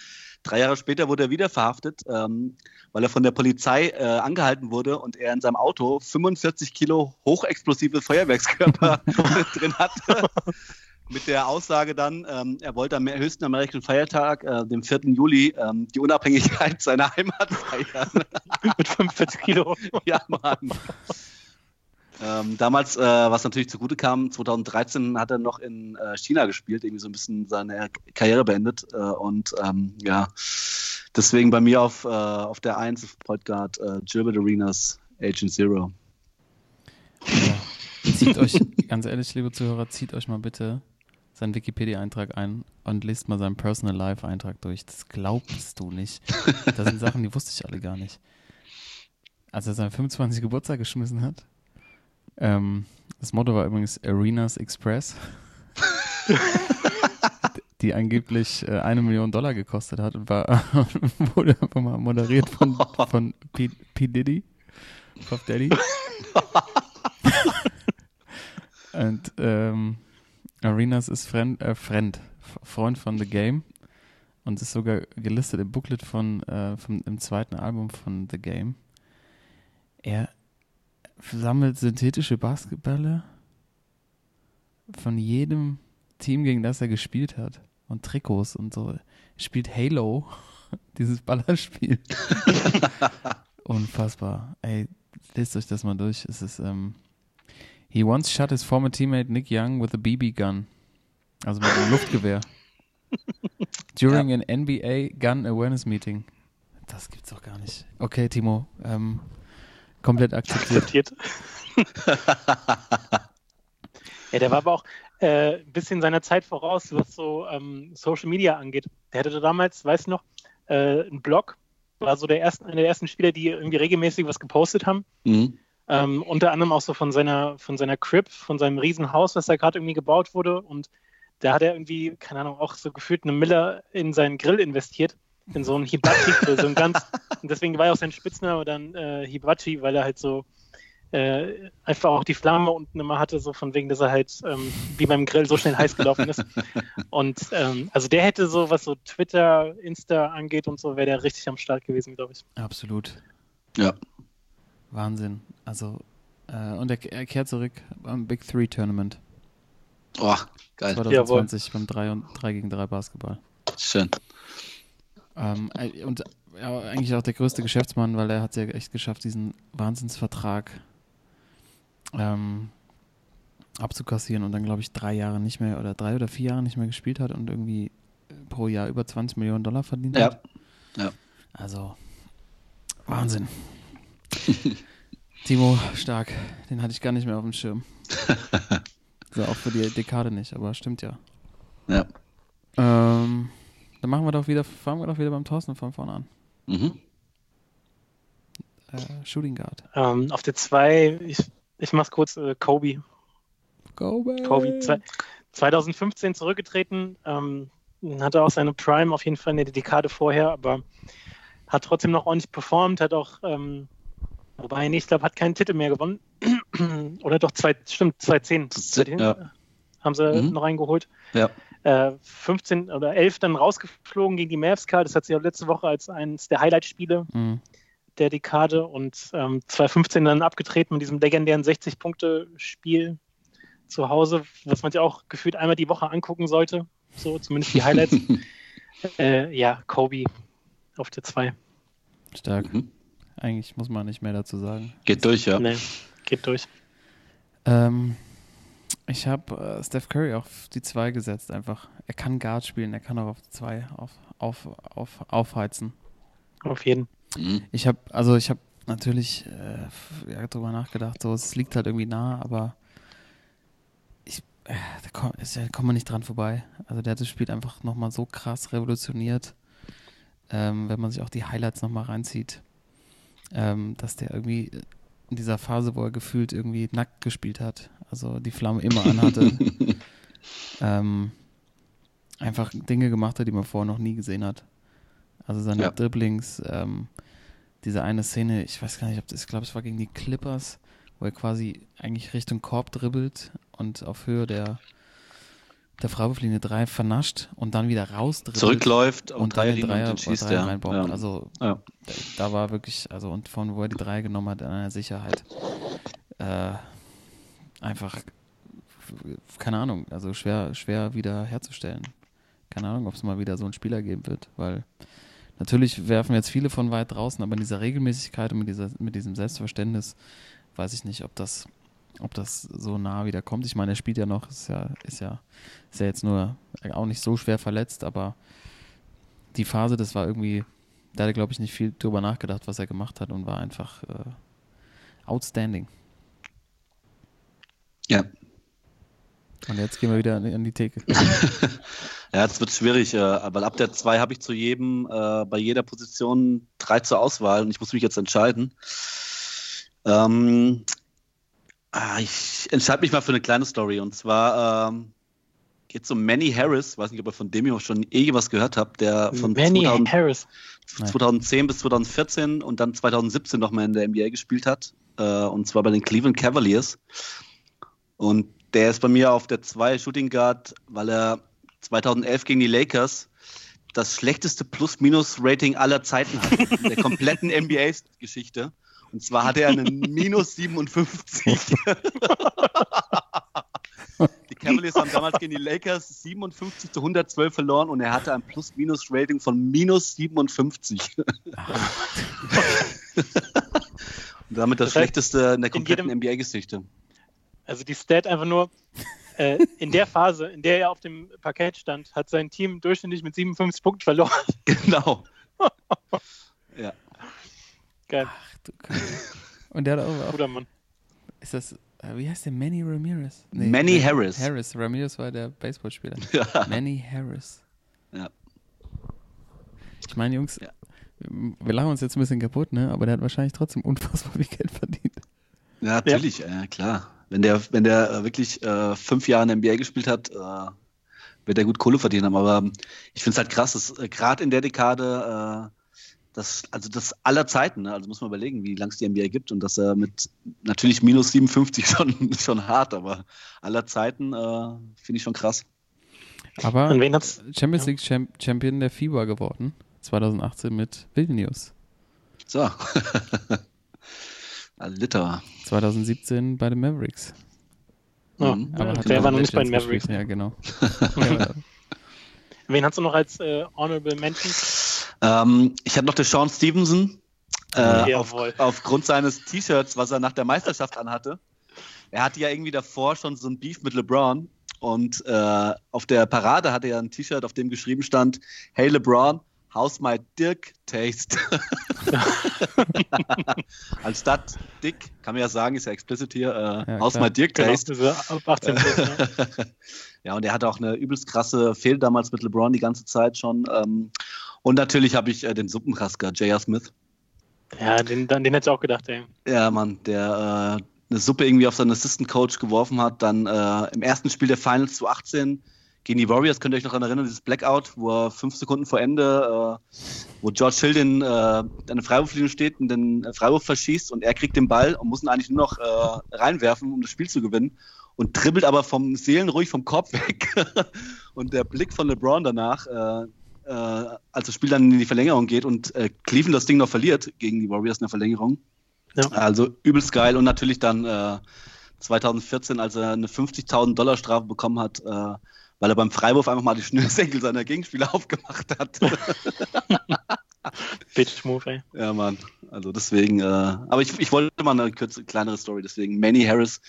drei Jahre später wurde er wieder verhaftet, ähm, weil er von der Polizei äh, angehalten wurde und er in seinem Auto 45 Kilo hochexplosive Feuerwerkskörper drin hatte. Mit der Aussage dann, ähm, er wollte am höchsten amerikanischen Feiertag, äh, dem 4. Juli, ähm, die Unabhängigkeit seiner Heimat feiern. Mit 45 Kilo. ja, Mann. Ähm, damals, äh, was natürlich zugute kam, 2013 hat er noch in äh, China gespielt, irgendwie so ein bisschen seine Karriere beendet. Äh, und ähm, ja, deswegen bei mir auf, äh, auf der 1 auf Point Guard äh, Gilbert Arenas Agent Zero. Ja. Zieht euch, ganz ehrlich, liebe Zuhörer, zieht euch mal bitte seinen Wikipedia-Eintrag ein und lest mal seinen Personal Life-Eintrag durch. Das glaubst du nicht. Das sind Sachen, die wusste ich alle gar nicht. Als er seinen 25. Geburtstag geschmissen hat, ähm, das Motto war übrigens Arenas Express, die angeblich äh, eine Million Dollar gekostet hat und war, wurde einfach mal moderiert von, von P, P. Diddy, Puff Daddy. Und ähm, Arenas ist Friend, äh, Friend, Freund von The Game und ist sogar gelistet im Booklet von, äh, vom, im zweiten Album von The Game. Er sammelt synthetische Basketballe von jedem Team, gegen das er gespielt hat und Trikots und so. Er spielt Halo dieses Ballerspiel. Unfassbar. Ey, lest euch das mal durch. Es ist, ähm, he once shot his former teammate Nick Young with a BB gun. Also mit einem Luftgewehr. During an NBA Gun Awareness Meeting. Das gibt's doch gar nicht. Okay, Timo, ähm, komplett akzeptiert. akzeptiert. ja, der war aber auch äh, ein bisschen seiner Zeit voraus, was so ähm, Social Media angeht. Der hatte damals, weiß noch, äh, einen Blog, war so der ersten, einer der ersten Spieler, die irgendwie regelmäßig was gepostet haben. Mhm. Ähm, unter anderem auch so von seiner, von seiner Crib, von seinem Riesenhaus, was da gerade irgendwie gebaut wurde. Und da hat er irgendwie, keine Ahnung, auch so gefühlt eine Miller in seinen Grill investiert. In so einen Hibachi, so ein ganz. Und deswegen war ja auch sein Spitzname dann äh, Hibachi, weil er halt so äh, einfach auch die Flamme unten immer hatte, so von wegen, dass er halt ähm, wie beim Grill so schnell heiß gelaufen ist. Und ähm, also der hätte so, was so Twitter, Insta angeht und so, wäre der richtig am Start gewesen, glaube ich. Absolut. Ja. Wahnsinn. Also, äh, und er, er kehrt zurück beim Big Three Tournament. Oh, geil. 2020 beim 3, und 3 gegen 3 Basketball. Schön. Ähm, äh, und ja, eigentlich auch der größte Geschäftsmann, weil er hat es ja echt geschafft, diesen Wahnsinnsvertrag ähm, abzukassieren und dann, glaube ich, drei Jahre nicht mehr oder drei oder vier Jahre nicht mehr gespielt hat und irgendwie pro Jahr über 20 Millionen Dollar verdient Ja. hat. Ja. Also, Wahnsinn. Timo, stark. Den hatte ich gar nicht mehr auf dem Schirm. Also auch für die Dekade nicht, aber stimmt ja. Ja. Ähm, dann machen wir doch wieder, fangen wir doch wieder beim Thorsten von vorne an. Mhm. Äh, Shooting Guard. Ähm, auf der 2, ich, ich mach's kurz, äh, Kobe. Kobe. Kobe zwei- 2015 zurückgetreten, ähm, hatte auch seine Prime auf jeden Fall in der Dekade vorher, aber hat trotzdem noch ordentlich performt, hat auch, ähm, wobei, nee, ich glaube, hat keinen Titel mehr gewonnen. Oder doch, zwei, stimmt, 2010 Das- Seitdem, ja. haben sie Mhm. noch reingeholt. Ja. Äh, 15 oder 11 dann rausgeflogen gegen die Mavs, das hat sie auch letzte Woche als eines der Highlight-Spiele Mhm. der Dekade und ähm, 2015 dann abgetreten mit diesem legendären 60-Punkte-Spiel zu Hause, was man sich auch gefühlt einmal die Woche angucken sollte. So, zumindest die Highlights. äh, ja, Kobe auf der 2. Stark. Mhm. Eigentlich muss man nicht mehr dazu sagen. Geht durch, ja. Nee, geht durch. Ähm, ich habe äh, Steph Curry auf die 2 gesetzt einfach. Er kann Guard spielen, er kann auch auf die 2 auf, auf, auf, aufheizen. Auf jeden. Mhm. Ich habe, also ich habe natürlich äh, ja, drüber nachgedacht, so es liegt halt irgendwie nah, aber ich, äh, da kommt da kommt man nicht dran vorbei. Also der hat das Spiel einfach nochmal so krass revolutioniert, ähm, wenn man sich auch die Highlights nochmal reinzieht, ähm, dass der irgendwie in dieser Phase, wo er gefühlt irgendwie nackt gespielt hat, also die Flamme immer anhatte, ähm, einfach Dinge gemacht hat, die man vorher noch nie gesehen hat. Also seine Ja. Dribblings, ähm, diese eine Szene, ich weiß gar nicht, ob das, ich glaube, es war gegen die Clippers, wo er quasi eigentlich Richtung Korb dribbelt und auf Höhe der, der Freiwurflinie 3 vernascht und dann wieder rausdribbelt. Zurückläuft und dann den Dreier, und den schießt, Dreier ja. reinbombt. ja. Also Ja. da, da war wirklich, also und von wo er die Dreier genommen hat, in einer Sicherheit. Äh, einfach, keine Ahnung, also schwer, schwer wieder herzustellen. Keine Ahnung, ob es mal wieder so einen Spieler geben wird, weil natürlich werfen jetzt viele von weit draußen, aber in dieser Regelmäßigkeit und mit, dieser, mit diesem Selbstverständnis weiß ich nicht, ob das, ob das so nah wieder kommt. Ich meine, er spielt ja noch, ist ja, ist ja, ist ja jetzt nur auch nicht so schwer verletzt, aber die Phase, das war irgendwie, da hat er, glaube ich, nicht viel drüber nachgedacht, was er gemacht hat und war einfach äh, outstanding. ja. Und jetzt gehen wir wieder an die, Theke. Ja, das wird schwierig, äh, weil ab der 2 habe ich zu jedem, äh, bei jeder Position drei zur Auswahl und ich muss mich jetzt entscheiden. Ähm, ah, ich entscheide mich mal für eine kleine Story und zwar ähm, geht es um Manny Harris, weiß nicht, ob ihr von dem hier schon eh was gehört habt, der von Manny 2000, Harris. Nein. 2010 bis 2014 und dann 2017 nochmal in der NBA gespielt hat. Äh, und zwar bei den Cleveland Cavaliers. Und der ist bei mir auf der 2 Shooting Guard, weil er 2011 gegen die Lakers das schlechteste Plus-Minus-Rating aller Zeiten hat. in der kompletten NBA-Geschichte. Und zwar hatte er einen minus 57. die Cavaliers haben damals gegen die Lakers 57 zu 112 verloren und er hatte ein Plus-Minus-Rating von minus 57. und damit das, Das heißt, schlechteste in der kompletten NBA-Geschichte. Also die Stat einfach nur, äh, in der Phase, in der er auf dem Parkett stand, hat sein Team durchschnittlich mit 57 Punkten verloren. Genau. ja. Geil, Ach du Kacke. Und der hat auch, auch guter Mann. ist das, äh, wie heißt der? Manny Ramirez? Manny Ma- Harris. Harris. Ramirez war der Baseballspieler. ja. Manny Harris. Ja. Ich meine, Jungs, Ja. wir lachen uns jetzt ein bisschen kaputt, ne? Aber der hat wahrscheinlich trotzdem unfassbar viel Geld verdient. Ja, natürlich, ja. klar. Wenn der, wenn der äh, wirklich äh, fünf Jahre in der NBA gespielt hat, äh, wird er gut Kohle verdienen haben. Aber ich finde es halt krass, dass äh, gerade in der Dekade, äh, das, also das aller Zeiten, ne? also muss man überlegen, wie lange es die NBA gibt und dass er mit natürlich minus 57 schon, schon hart, aber aller Zeiten äh, finde ich schon krass. Aber? Champions ja. League Champ Champion der FIBA geworden. 2018 mit Vilnius. So. Liter. 2017 bei den Mavericks. Ja, Mhm. ja, hat der war noch nicht bei den Mavericks. gespielt. Ja, genau. ja, Wen hast du noch als äh, Honorable Mention? Ähm, ich hatte noch den Sean Stevenson. Äh, auf, Jawohl. aufgrund seines T-Shirts, was er nach der Meisterschaft anhatte. Er hatte ja irgendwie davor schon so ein Beef mit LeBron. Und äh, auf der Parade hatte er ein T-Shirt, auf dem geschrieben stand: Hey LeBron, how's my dick taste? Anstatt Dick, kann man ja sagen, ist ja explicit hier, äh, Ja, how's klar. my dick Genau, taste? diese ab 18 plus, ja. ja, und er hatte auch eine übelst krasse Fehl damals mit LeBron die ganze Zeit schon. Ähm, und natürlich habe ich äh, den Suppenrasker, J.R. Smith. ja, den, den, hätte ich auch gedacht, ey. Ja, Mann, der äh, eine Suppe irgendwie auf seinen Assistant Coach geworfen hat. Dann äh, im ersten Spiel der Finals zu 18 gegen die Warriors, könnt ihr euch noch daran erinnern, dieses Blackout, wo er fünf Sekunden vor Ende, äh, wo George Hill den, äh, der Freiwurflinie steht und den äh, Freiwurf verschießt und er kriegt den Ball und muss ihn eigentlich nur noch äh, reinwerfen, um das Spiel zu gewinnen. Und dribbelt aber vom Seelenruhig vom Korb weg. und der Blick von LeBron danach, äh, äh, als das Spiel dann in die Verlängerung geht und äh, Cleveland das Ding noch verliert gegen die Warriors in der Verlängerung. Ja. Also übelst geil und natürlich dann äh, 2014, als er eine 50.000 Dollar Strafe bekommen hat, äh, weil er beim Freiwurf einfach mal die Schnürsenkel seiner Gegenspieler aufgemacht hat. Bitch Move, ey. ja, Mann. Also deswegen, äh, aber ich, ich wollte mal eine kürze, kleinere Story, deswegen Manny Harris,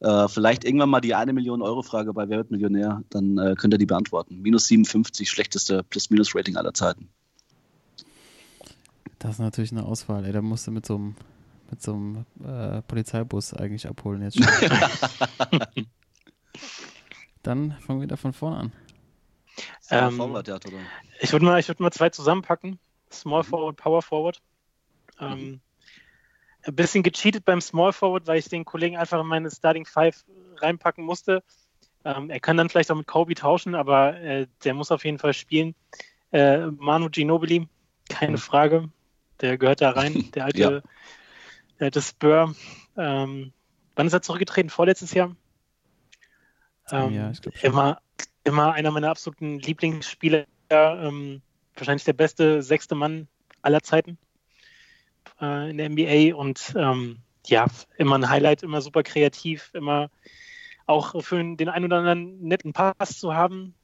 äh, vielleicht irgendwann mal die eine Million Euro Frage bei Wer wird Millionär, dann äh, könnt ihr die beantworten. Minus 57, schlechteste Plus-Minus-Rating aller Zeiten. Das ist natürlich eine Auswahl, ey. Da musst du mit so einem mit so einem äh, Polizeibus eigentlich abholen jetzt schon. Dann fangen wir da von vorne an. Ähm, ja? Ich würde mal, ich würd mal zwei zusammenpacken. Small Forward, Power Forward. Ähm, ein bisschen gecheatet beim Small Forward, weil ich den Kollegen einfach in meine Starting Five reinpacken musste. Ähm, er kann dann vielleicht auch mit Kobe tauschen, aber äh, der muss auf jeden Fall spielen. Äh, Manu Ginobili, keine Frage. Der gehört da rein. Der alte, Ja. der alte Spur. Ähm, wann ist er zurückgetreten? Vorletztes Jahr? Ähm, Ja, ich glaub schon. immer, immer einer meiner absoluten Lieblingsspieler. Ähm, wahrscheinlich der beste sechste Mann aller Zeiten äh, in der NBA und ähm, ja, immer ein Highlight, immer super kreativ, immer auch für den einen oder anderen netten Pass zu haben.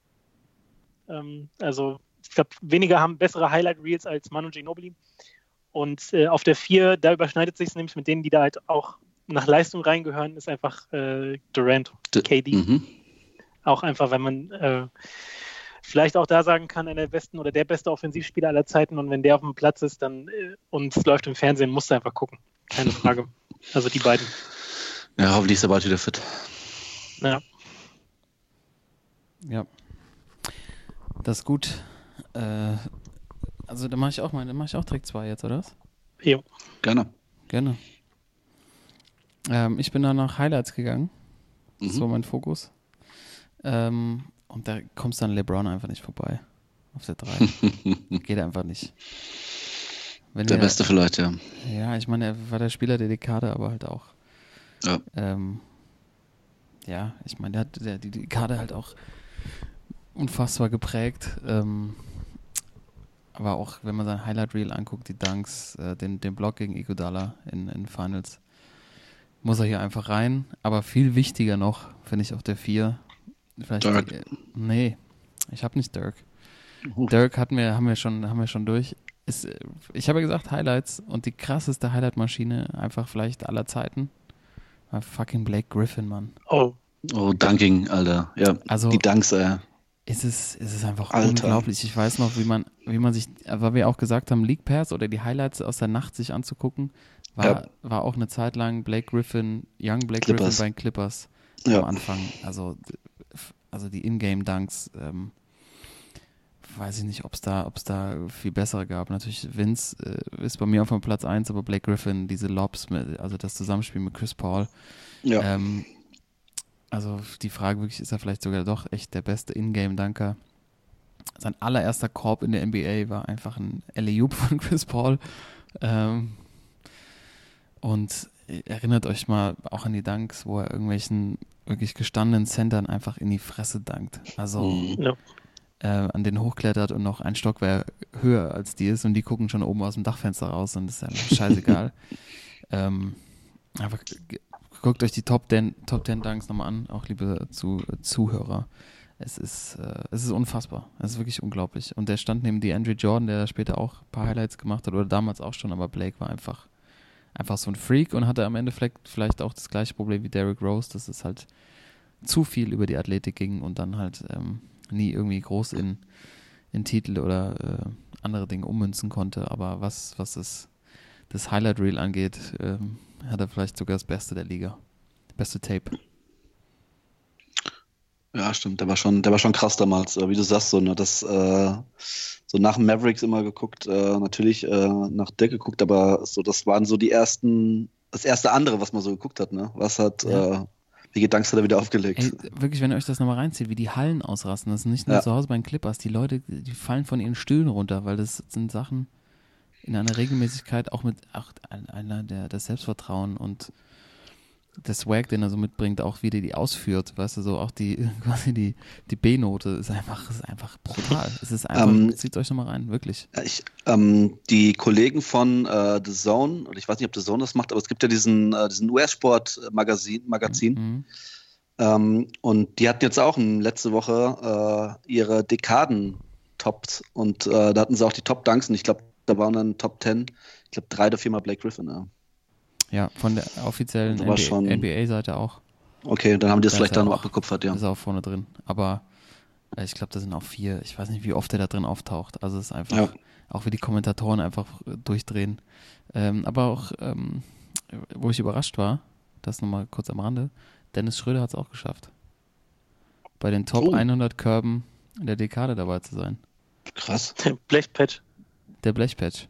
Ähm, also ich glaube, weniger haben bessere Highlight-Reels als Manu Ginobili. Und äh, auf der 4, da überschneidet sich es nämlich mit denen, die da halt auch nach Leistung reingehören, ist einfach äh, Durant, KD. Mhm. Auch einfach, wenn man äh, vielleicht auch da sagen kann, einer der besten oder der beste Offensivspieler aller Zeiten und wenn der auf dem Platz ist dann äh, und es läuft im Fernsehen, musst du einfach gucken. Keine Frage. Also die beiden. Ja, hoffentlich ist er bald wieder fit. Ja. Ja. Das ist gut. Äh, also da mache ich auch mal, da mache ich auch direkt zwei jetzt, oder was? Jo. Gerne. Gerne. Ähm, ich bin dann nach Highlights gegangen. Das Mhm. war mein Fokus. Ähm, und da kommst dann LeBron einfach nicht vorbei. Auf der 3. Geht einfach nicht. Wenn Der wir- Beste vielleicht, ja. Ja, ich meine, er war der Spieler der Dekade, aber halt auch. Ja. Ähm, ja, ich meine, der hat der, die Dekade halt auch unfassbar geprägt. Ähm, aber auch, wenn man sein Highlight Reel anguckt, die Dunks, äh, den, den Block gegen Iguodala in, in Finals, muss er hier einfach rein. Aber viel wichtiger noch, finde ich auf der 4, vielleicht Dirk. Die, nee, ich habe nicht Dirk. Dirk hatten wir, haben wir schon, haben wir schon durch. Ist, äh, ich habe ja gesagt Highlights und die krasseste Highlight-Maschine einfach vielleicht aller Zeiten war fucking Blake Griffin, Mann. Oh, Oh, Dunking, Alter. Ja, Also die Dunks, ist es, ist es einfach Alter. unglaublich. Ich weiß noch, wie man, wie man sich, weil wir auch gesagt haben, League Pass oder die Highlights aus der Nacht sich anzugucken, war, Ja. war auch eine Zeit lang Blake Griffin, Young Blake Clippers. Griffin bei den Clippers am Ja. Anfang. Also, also die Ingame-Dunks, ähm, weiß ich nicht, ob es da, ob's da viel bessere gab. Natürlich, Vince äh, ist bei mir auf dem Platz 1, aber Blake Griffin, diese Lobs, mit, also das Zusammenspiel mit Chris Paul. Ja. Ähm, also die Frage wirklich, ist er vielleicht sogar doch echt der beste Ingame-Dunker? Sein allererster Korb in der NBA war einfach ein Alley-Oop von Chris Paul. Ähm, und erinnert euch mal auch an die Dunks, wo er irgendwelchen wirklich gestandenen Centern einfach in die Fresse dankt. Also Mhm. ja. äh, an den hochklettert und noch ein Stockwerk höher als die ist und die gucken schon oben aus dem Dachfenster raus und das ist ja scheißegal. ähm, aber guckt euch die Top 10, Top 10 Dunks nochmal an, auch liebe zu, Zuhörer. Es ist, äh, es ist unfassbar. Es ist wirklich unglaublich. Und der stand neben die Andrew Jordan, der später auch ein paar Highlights gemacht hat, oder damals auch schon, aber Blake war einfach, einfach so ein Freak und hatte am Ende vielleicht, auch das gleiche Problem wie Derrick Rose, dass es halt zu viel über die Athletik ging und dann halt ähm, nie irgendwie groß in, in Titel oder äh, andere Dinge ummünzen konnte. Aber was, was das, das Highlight Reel angeht, ähm, hat er vielleicht sogar das Beste der Liga. Beste Tape. Ja, stimmt. Der war schon, der war schon krass damals. Wie du sagst, so, ne, das, äh, so nach Mavericks immer geguckt, äh, natürlich äh, nach Dirk geguckt, aber so, das waren so die ersten, das erste andere, was man so geguckt hat, ne? Was hat, Ja. äh, welche Dunks hat er wieder aufgelegt? Ey, wirklich, wenn ihr euch das nochmal reinzieht, wie die Hallen ausrasten, das ist nicht nur Ja. zu Hause bei den Clippers, die Leute, die fallen von ihren Stühlen runter, weil das sind Sachen in einer Regelmäßigkeit, auch mit auch ein- einer der das Selbstvertrauen und der Swag, den er so mitbringt, auch wie der die ausführt, weißt du, so auch die quasi die, die B-Note ist einfach, ist einfach brutal. Es ist einfach, Ähm, zieht euch nochmal rein, wirklich. Ich, ähm, die Kollegen von äh, The Zone, oder ich weiß nicht, ob The Zone das macht, aber es gibt ja diesen, äh, diesen US-Sport-Magazin, Magazin, Mhm. ähm, und die hatten jetzt auch letzte Woche äh, ihre Dekaden-Tops und äh, da hatten sie auch die Top-Dunks und ich glaube, da waren dann Top 10, ich glaube, drei oder viermal Blake Griffin. Ja. Ja, von der offiziellen NBA-Seite auch. Okay, dann haben die das Da vielleicht dann noch abgekupfert, ja. Ist auch vorne drin. Aber äh, ich glaube, da sind auch vier. Ich weiß nicht, wie oft er da drin auftaucht. Also es ist einfach, Ja. auch wie die Kommentatoren einfach durchdrehen. Ähm, aber auch, ähm, wo ich überrascht war, das nochmal kurz am Rande, Dennis Schröder hat es auch geschafft. Bei den Top Oh. 100 Körben in der Dekade dabei zu sein. Krass. Blechpatch. Der Blechpatch.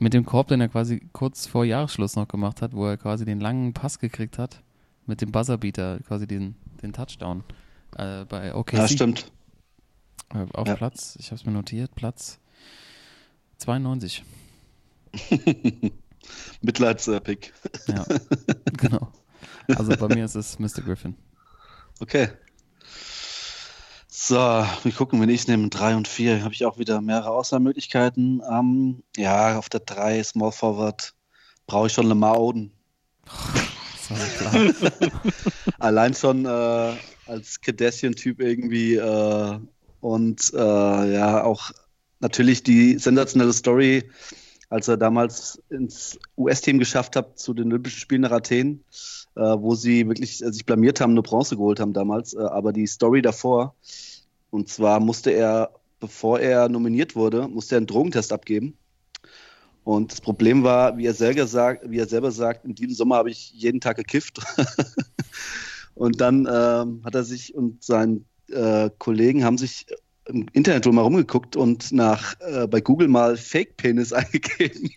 Mit dem Korb, den er quasi kurz vor Jahresschluss noch gemacht hat, wo er quasi den langen Pass gekriegt hat, mit dem Buzzerbeater, quasi den, den Touchdown äh, bei OKC. Ja, stimmt. Äh, Auf Ja. Platz, ich habe es mir notiert, Platz 92. Mitleidspick. Ja, genau. Also bei mir ist es Mr. Griffin. Okay. So, wir gucken, wenn ich es nehme, 3 und 4, habe ich auch wieder mehrere Auswahlmöglichkeiten. Ähm, ja, auf der 3, Small Forward, brauche ich schon Lamar Oden. Allein schon äh, als Kardashian-Typ irgendwie äh, und äh, ja, auch natürlich die sensationelle Story, als er damals ins US-Team geschafft hat zu den Olympischen Spielen nach Athen, äh, wo sie wirklich äh, sich blamiert haben, eine Bronze geholt haben damals. Äh, aber die Story davor, und zwar musste er, bevor er nominiert wurde, musste er einen Drogentest abgeben. Und das Problem war, wie er selber sagt, wie er selber sagt, in diesem Sommer habe ich jeden Tag gekifft. und dann ähm, hat er sich und sein äh, Kollegen haben sich im Internet wohl mal rumgeguckt und nach äh, bei Google mal Fake Penis eingegeben.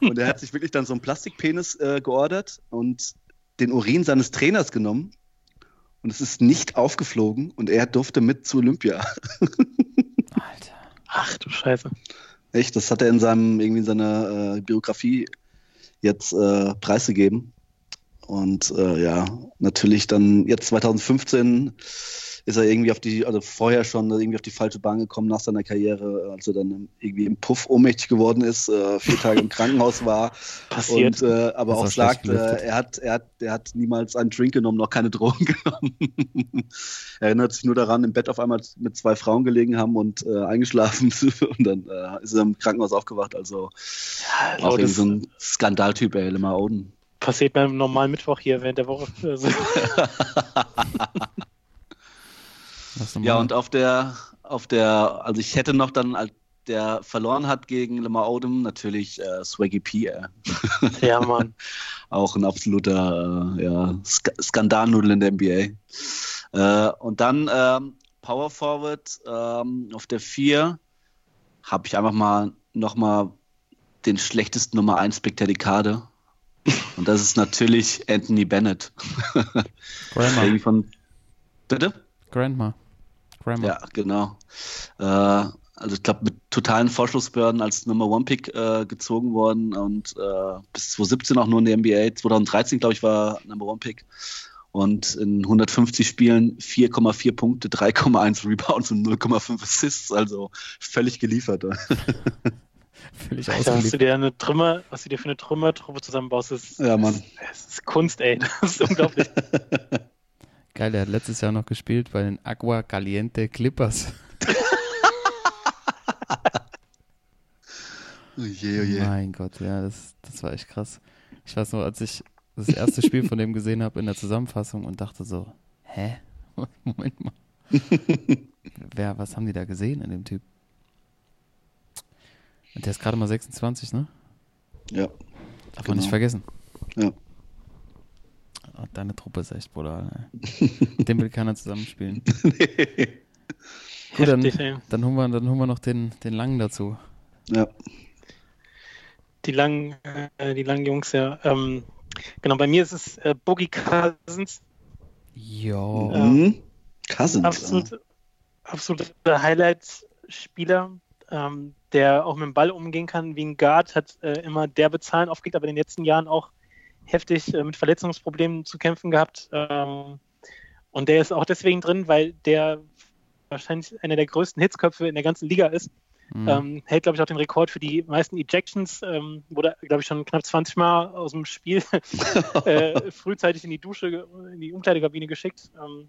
Und er hat sich wirklich dann so einen Plastikpenis äh, geordert und den Urin seines Trainers genommen. Und es ist nicht aufgeflogen und er durfte mit zu Olympia. Alter. Ach du Scheiße. Echt, das hat er in seinem, irgendwie in seiner äh, Biografie jetzt äh, preisgegeben. Und äh, ja, natürlich dann jetzt 2015 ist er irgendwie auf die, also vorher schon irgendwie auf die falsche Bahn gekommen nach seiner Karriere, als er dann irgendwie im Puff ohnmächtig geworden ist, äh, vier Tage im Krankenhaus war. Passiert. Und äh, aber auch sagt, äh, er hat, er hat, er hat niemals einen Drink genommen, noch keine Drogen genommen. er erinnert sich nur daran, im Bett auf einmal mit zwei Frauen gelegen haben und äh, eingeschlafen und dann äh, ist er im Krankenhaus aufgewacht. Also Also auch so ein Skandaltyp, ey, Lemar Oden. passiert beim normalen Mittwoch hier während der Woche. Also, Ja, und auf der, auf der, also ich hätte noch dann, als der verloren hat gegen Lemar Odom, natürlich äh, Swaggy P, äh. ja, Mann. auch ein absoluter äh, ja, Sk Skandalnudel in der NBA. Äh, und dann ähm, Power Forward ähm, auf der 4 habe ich einfach mal nochmal den schlechtesten Nummer 1 Pick der Dekade. Und das ist natürlich Anthony Bennett. Grandma. Von. Bitte? Grandma. Grandma. Ja, genau. Äh, also ich glaube, mit totalen Vorschlussbehörden als Nummer One Pick äh, gezogen worden und äh, bis 2017 auch nur in der NBA. 2013, glaube ich, war Number One Pick. Und in 150 Spielen 4,4 Punkte, 3,1 Rebounds und 0,5 Assists. Also völlig geliefert. Völlig Alter, was du dir eine Trümmer, was du dir für eine Trümmertruppe zusammenbaust, ist, Ja, Mann. das ist Kunst, ey. Das ist unglaublich. Geil, der hat letztes Jahr noch gespielt bei den Agua Caliente Clippers. Oh je, oh je. Mein Gott, ja, das, das war echt krass. Ich weiß noch, als ich das erste Spiel von dem gesehen habe in der Zusammenfassung und dachte so, hä? Moment mal. Wer, was haben die da gesehen in dem Typ? Und der ist gerade mal 26, ne? Ja. Darf man Genau. nicht vergessen. Ja. Deine Truppe ist echt brutal. Mit dem will keiner zusammenspielen. Gut, dann, dann, holen wir, dann holen wir noch den, den Langen dazu. ja. Die langen, äh, die langen Jungs, ja. Ähm, genau, bei mir ist es äh, Boogie Cousins. Jo. Ja. Mhm. Cousins. Absolut, absoluter Highlight-Spieler, ähm, der auch mit dem Ball umgehen kann wie ein Guard, hat äh, immer derbe Zahlen aufgelegt, aber in den letzten Jahren auch heftig äh, mit Verletzungsproblemen zu kämpfen gehabt. Ähm, und der ist auch deswegen drin, weil der wahrscheinlich einer der größten Hitzköpfe in der ganzen Liga ist. Mhm. Ähm, hält, glaube ich, auch den Rekord für die meisten Ejections. Ähm, wurde, glaube ich, schon knapp 20 Mal aus dem Spiel äh, frühzeitig in die Dusche, in die Umkleidekabine geschickt. Ähm,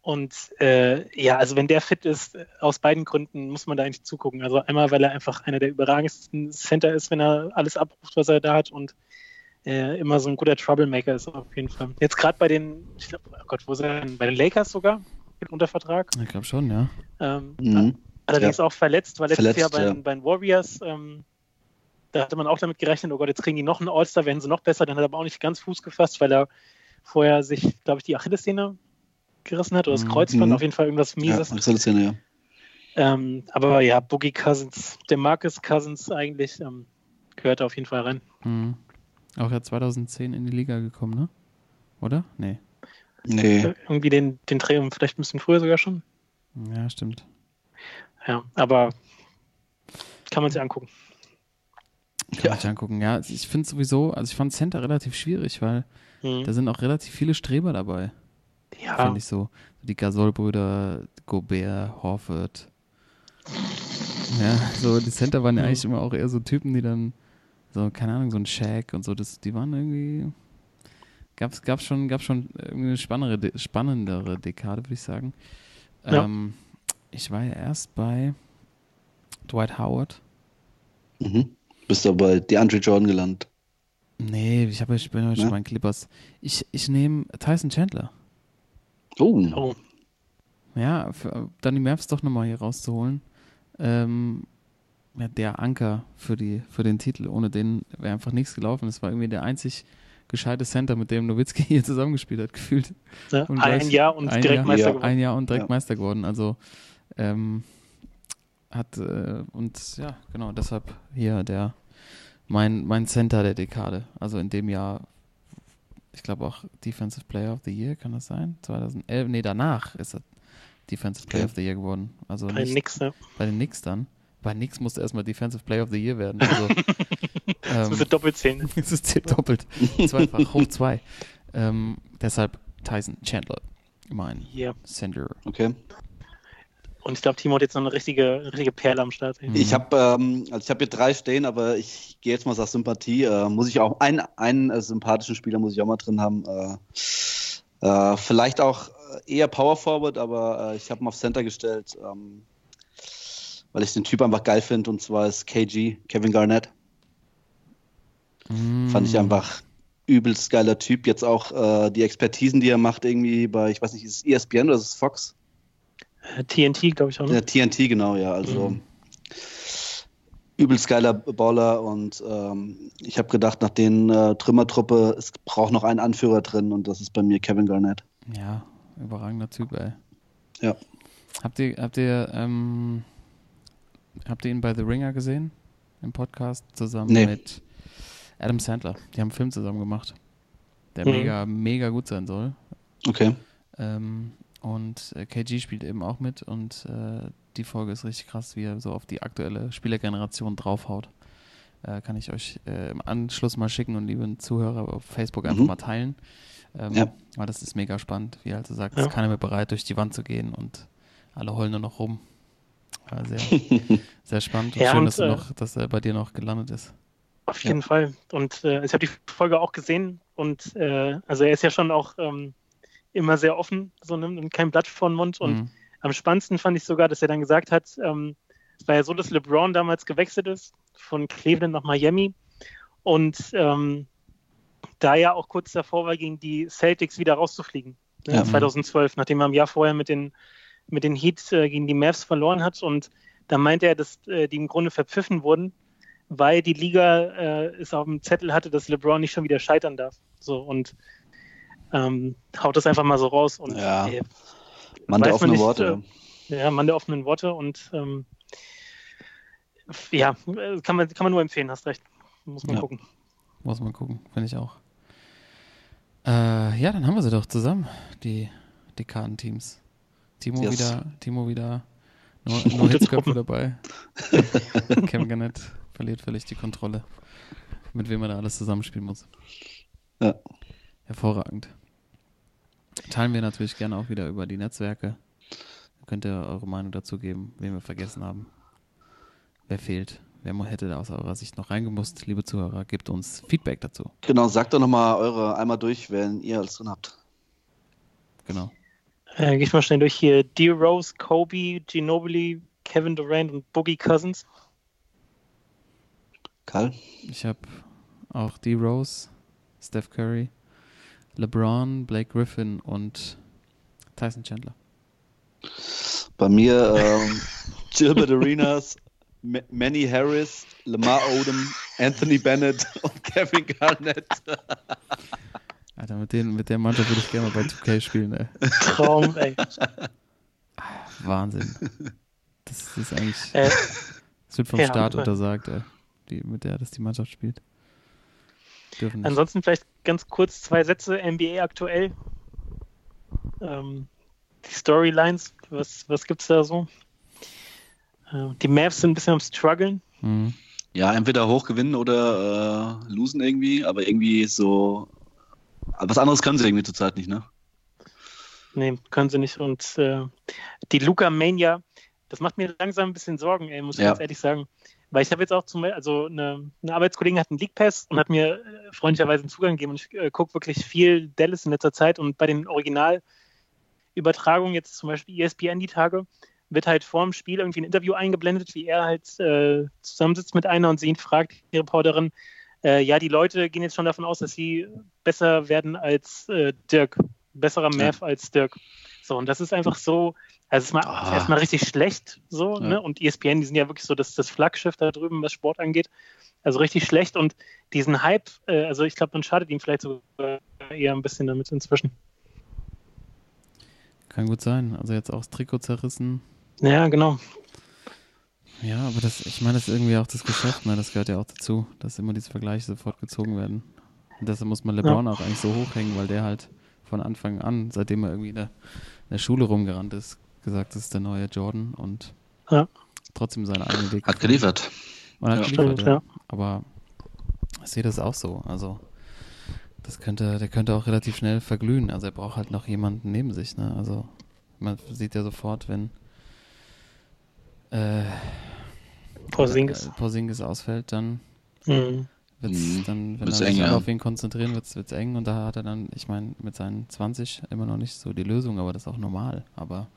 und äh, ja, also wenn der fit ist, aus beiden Gründen muss man da eigentlich zugucken. Also einmal, weil er einfach einer der überragendsten Center ist, wenn er alles abruft, was er da hat und äh, immer so ein guter Troublemaker ist auf jeden Fall. Jetzt gerade bei den, ich glaube, oh Gott, wo ist er denn? Bei den Lakers sogar unter Vertrag. Ich glaube schon, ja. Ähm, Mhm. Allerdings auch verletzt, weil letztes Verletzt, Jahr bei, ja. den- bei den Warriors, ähm, da hatte man auch damit gerechnet, oh Gott, jetzt kriegen die noch einen All-Star, werden sie noch besser. Dann hat er aber auch nicht ganz Fuß gefasst, weil er vorher sich, glaube ich, die Achillessehne gerissen hat oder das Mhm. Kreuzband, Mhm. auf jeden Fall irgendwas Ja, Mieses. Achillessehne, ja. Ähm, aber ja, Boogie Cousins, der Marcus Cousins eigentlich, ähm, gehört auf jeden Fall rein. Mhm. Auch ja 2010 in die Liga gekommen, ne? Oder? Nee. Nee. Irgendwie den, den Dreh, vielleicht ein bisschen früher sogar schon. Ja, stimmt. Ja, aber kann man sich angucken. Kann Ja. man sich angucken. Ja, ich finde sowieso, also ich fand Center relativ schwierig, weil Mhm. da sind auch relativ viele Streber dabei, Ja, finde ich so. Die Gasol-Brüder, Gobert, Horford. Ja, so die Center waren ja Mhm. eigentlich immer auch eher so Typen, die dann so, keine Ahnung, so ein Shaq und so, das, die waren irgendwie, gab's, gab's schon, gab's schon irgendwie eine spannendere, De- spannendere Dekade, würde ich sagen. Ja. Ähm, ich war ja erst bei Dwight Howard. Mhm. Bist du bei DeAndre Jordan gelandet. Nee, ich, hab, ich bin heute schon Ne? bei den Clippers. Ich, ich nehme Tyson Chandler. Oh. oh, Ja, für, dann die Mavs doch nochmal hier rauszuholen. Ähm, ja, der Anker für, die, für den Titel. Ohne den wäre einfach nichts gelaufen. Das war irgendwie der einzig gescheite Center, mit dem Nowitzki hier zusammengespielt hat, gefühlt. Und ein gleich- Jahr und ein direkt Jahr, Meister Ja, geworden. Ein Jahr und direkt. Meister geworden. Also ähm, hat äh, und ja, genau, deshalb hier der mein, mein Center der Dekade. Also in dem Jahr, ich glaube auch Defensive Player of the Year, kann das sein? 2011, nee, danach ist er Defensive Player Okay. of the Year geworden. Also Bei nicht nix, ne? bei den Knicks dann. Bei Knicks musste erstmal Defensive Player of the Year werden. Also, Das ähm, müsste doppelt zählen. es ist zählt doppelt. Zweifach, hoch zwei. Ähm, deshalb Tyson Chandler. mein Ja. Center. Okay. Und ich glaube, Timo hat jetzt noch eine richtige, richtige Perle am Start. Mhm. Ich habe ähm, also ich habe hier drei stehen, aber ich gehe jetzt mal aus Sympathie. Äh, muss ich auch einen, einen äh, sympathischen Spieler muss ich auch mal drin haben. Äh, äh, vielleicht auch eher Power Forward, aber äh, ich habe ihn auf Center gestellt, ähm, weil ich den Typ einfach geil finde. Und zwar ist KG, Kevin Garnett. Mm. Fand ich einfach übelst geiler Typ. Jetzt auch äh, die Expertisen, die er macht, irgendwie bei, ich weiß nicht, ist es ESPN oder ist es Fox? Äh, TNT, glaube ich auch. Ne? Ja, TNT, genau, ja. Also Mhm. übelst geiler Baller und ähm, ich habe gedacht, nach den äh, Trümmertruppe, es braucht noch einen Anführer drin und das ist bei mir Kevin Garnett. Ja, überragender Typ, ey. Ja. Habt ihr, habt ihr, ähm, habt ihr ihn bei The Ringer gesehen? Im Podcast zusammen Nee. mit Adam Sandler. Die haben einen Film zusammen gemacht, der Mhm. mega, mega gut sein soll. Okay. Ähm, und äh, KG spielt eben auch mit und äh, die Folge ist richtig krass, wie er so auf die aktuelle Spielergeneration draufhaut. Äh, kann ich euch äh, im Anschluss mal schicken und lieben Zuhörer auf Facebook einfach Mhm. mal teilen. Ähm, Ja. Weil das ist mega spannend, wie er also sagt, Ja. ist keiner mehr bereit, durch die Wand zu gehen und alle heulen nur noch rum. War sehr, sehr spannend und Ja, schön, und, dass, du äh, noch, dass er bei dir noch gelandet ist. Auf jeden Fall. Und äh, ich habe die Folge auch gesehen und äh, also er ist ja schon auch ähm, immer sehr offen, so nimmt und kein Blatt vor den Mund. Und Mhm. am spannendsten fand ich sogar, dass er dann gesagt hat, ähm, es war ja so, dass LeBron damals gewechselt ist von Cleveland nach Miami und ähm, da ja auch kurz davor war, gegen die Celtics wieder rauszufliegen. Ne, Ja. 2012, nachdem er im Jahr vorher mit den, mit den Heat äh, gegen die Mavs verloren hat. Und da meinte er, dass äh, die im Grunde verpfiffen wurden, weil die Liga äh, es auf dem Zettel hatte, dass LeBron nicht schon wieder scheitern darf. So und ähm, haut das einfach mal so raus. Und Ja. äh, Mann der Weiß man offene nicht, Worte. ja, Mann der offenen Worte und ähm, ja, äh, kann man, kann man nur empfehlen, hast recht. Muss man Ja. gucken. Muss man gucken, finde ich auch. Äh, ja, dann haben wir sie doch zusammen, die Dekadenteams. Timo Yes. wieder, Timo wieder, nur, nur Hitzköpfe Truppe. dabei. Kevin Garnett verliert völlig die Kontrolle, mit wem er da alles zusammenspielen muss. Ja. Hervorragend. Teilen wir natürlich gerne auch wieder über die Netzwerke. Da könnt ihr eure Meinung dazu geben, wen wir vergessen haben. Wer fehlt? Wer hätte da aus eurer Sicht noch reingemusst? Liebe Zuhörer, gebt uns Feedback dazu. Genau, sagt doch nochmal eure einmal durch, wen ihr alles drin habt. Genau. Äh, Gehe ich mal schnell durch hier. D. Rose, Kobe, Ginobili, Kevin Durant und Boogie Cousins. Karl? Ich habe auch D. Rose, Steph Curry, LeBron, Blake Griffin und Tyson Chandler. Bei mir ähm, Gilbert Arenas, M Manny Harris, Lamar Odom, Anthony Bennett und Kevin Garnett. Alter, mit, den, mit der Mannschaft würde ich gerne mal bei 2K spielen, ey. Traum, ey. Wahnsinn. Das ist eigentlich. Äh, Es wird vom ja, Staat untersagt, ey, die, mit der das die Mannschaft spielt. Dürfen nicht. ansonsten vielleicht ganz kurz zwei Sätze. NBA aktuell. Ähm, die Storylines, was, was gibt's da so? Äh, die Mavs sind ein bisschen am struggeln. Mhm. Ja, entweder hoch gewinnen oder äh, losen irgendwie, aber irgendwie so. Aber was anderes können sie irgendwie zurzeit nicht, ne? Nee, können sie nicht. Und äh, die Luca Mania, das macht mir langsam ein bisschen Sorgen, ey, muss ich Ja. ganz ehrlich sagen. Weil ich habe jetzt auch zum Beispiel, also eine, eine Arbeitskollegin hat einen League Pass und hat mir äh, freundlicherweise einen Zugang gegeben und ich äh, gucke wirklich viel Dallas in letzter Zeit und bei den Originalübertragungen, jetzt zum Beispiel ESPN die Tage, wird halt vor dem Spiel irgendwie ein Interview eingeblendet, wie er halt äh, zusammensitzt mit einer und sie ihn fragt, die Reporterin, äh, ja, die Leute gehen jetzt schon davon aus, dass sie besser werden als äh, Dirk, besserer Mav als Dirk. So, und das ist einfach so, also es ist mal, Ah. erstmal richtig schlecht so, Ja. ne? Und ESPN, die sind ja wirklich so das, das Flaggschiff da drüben, was Sport angeht. Also richtig schlecht und diesen Hype, äh, also ich glaube, man schadet ihm vielleicht sogar eher ein bisschen damit inzwischen. Kann gut sein. Also jetzt auch das Trikot zerrissen. Ja, genau. Ja, aber das, ich meine, das ist irgendwie auch das Geschäft, ne? Das gehört ja auch dazu, dass immer diese Vergleiche sofort gezogen werden. Und deshalb muss man LeBron auch eigentlich so hochhängen, weil der halt von Anfang an, seitdem er irgendwie in der, in der Schule rumgerannt ist, gesagt, das ist der neue Jordan und Ja. trotzdem seinen eigenen Weg. Hat geliefert. Und hat Ja. geliefert, Stimmt, ja. ja. Aber ich sehe das auch so. Also das könnte, der könnte auch relativ schnell verglühen. Also er braucht halt noch jemanden neben sich. Ne? Also man sieht ja sofort, wenn äh, Porzingis. äh, Porzingis ausfällt, dann Mhm. wird's Mhm. dann, wenn Wird's er sich eng, auf ihn konzentrieren, wird es eng und da hat er dann, ich meine, mit seinen 20 immer noch nicht so die Lösung, aber das ist auch normal. Aber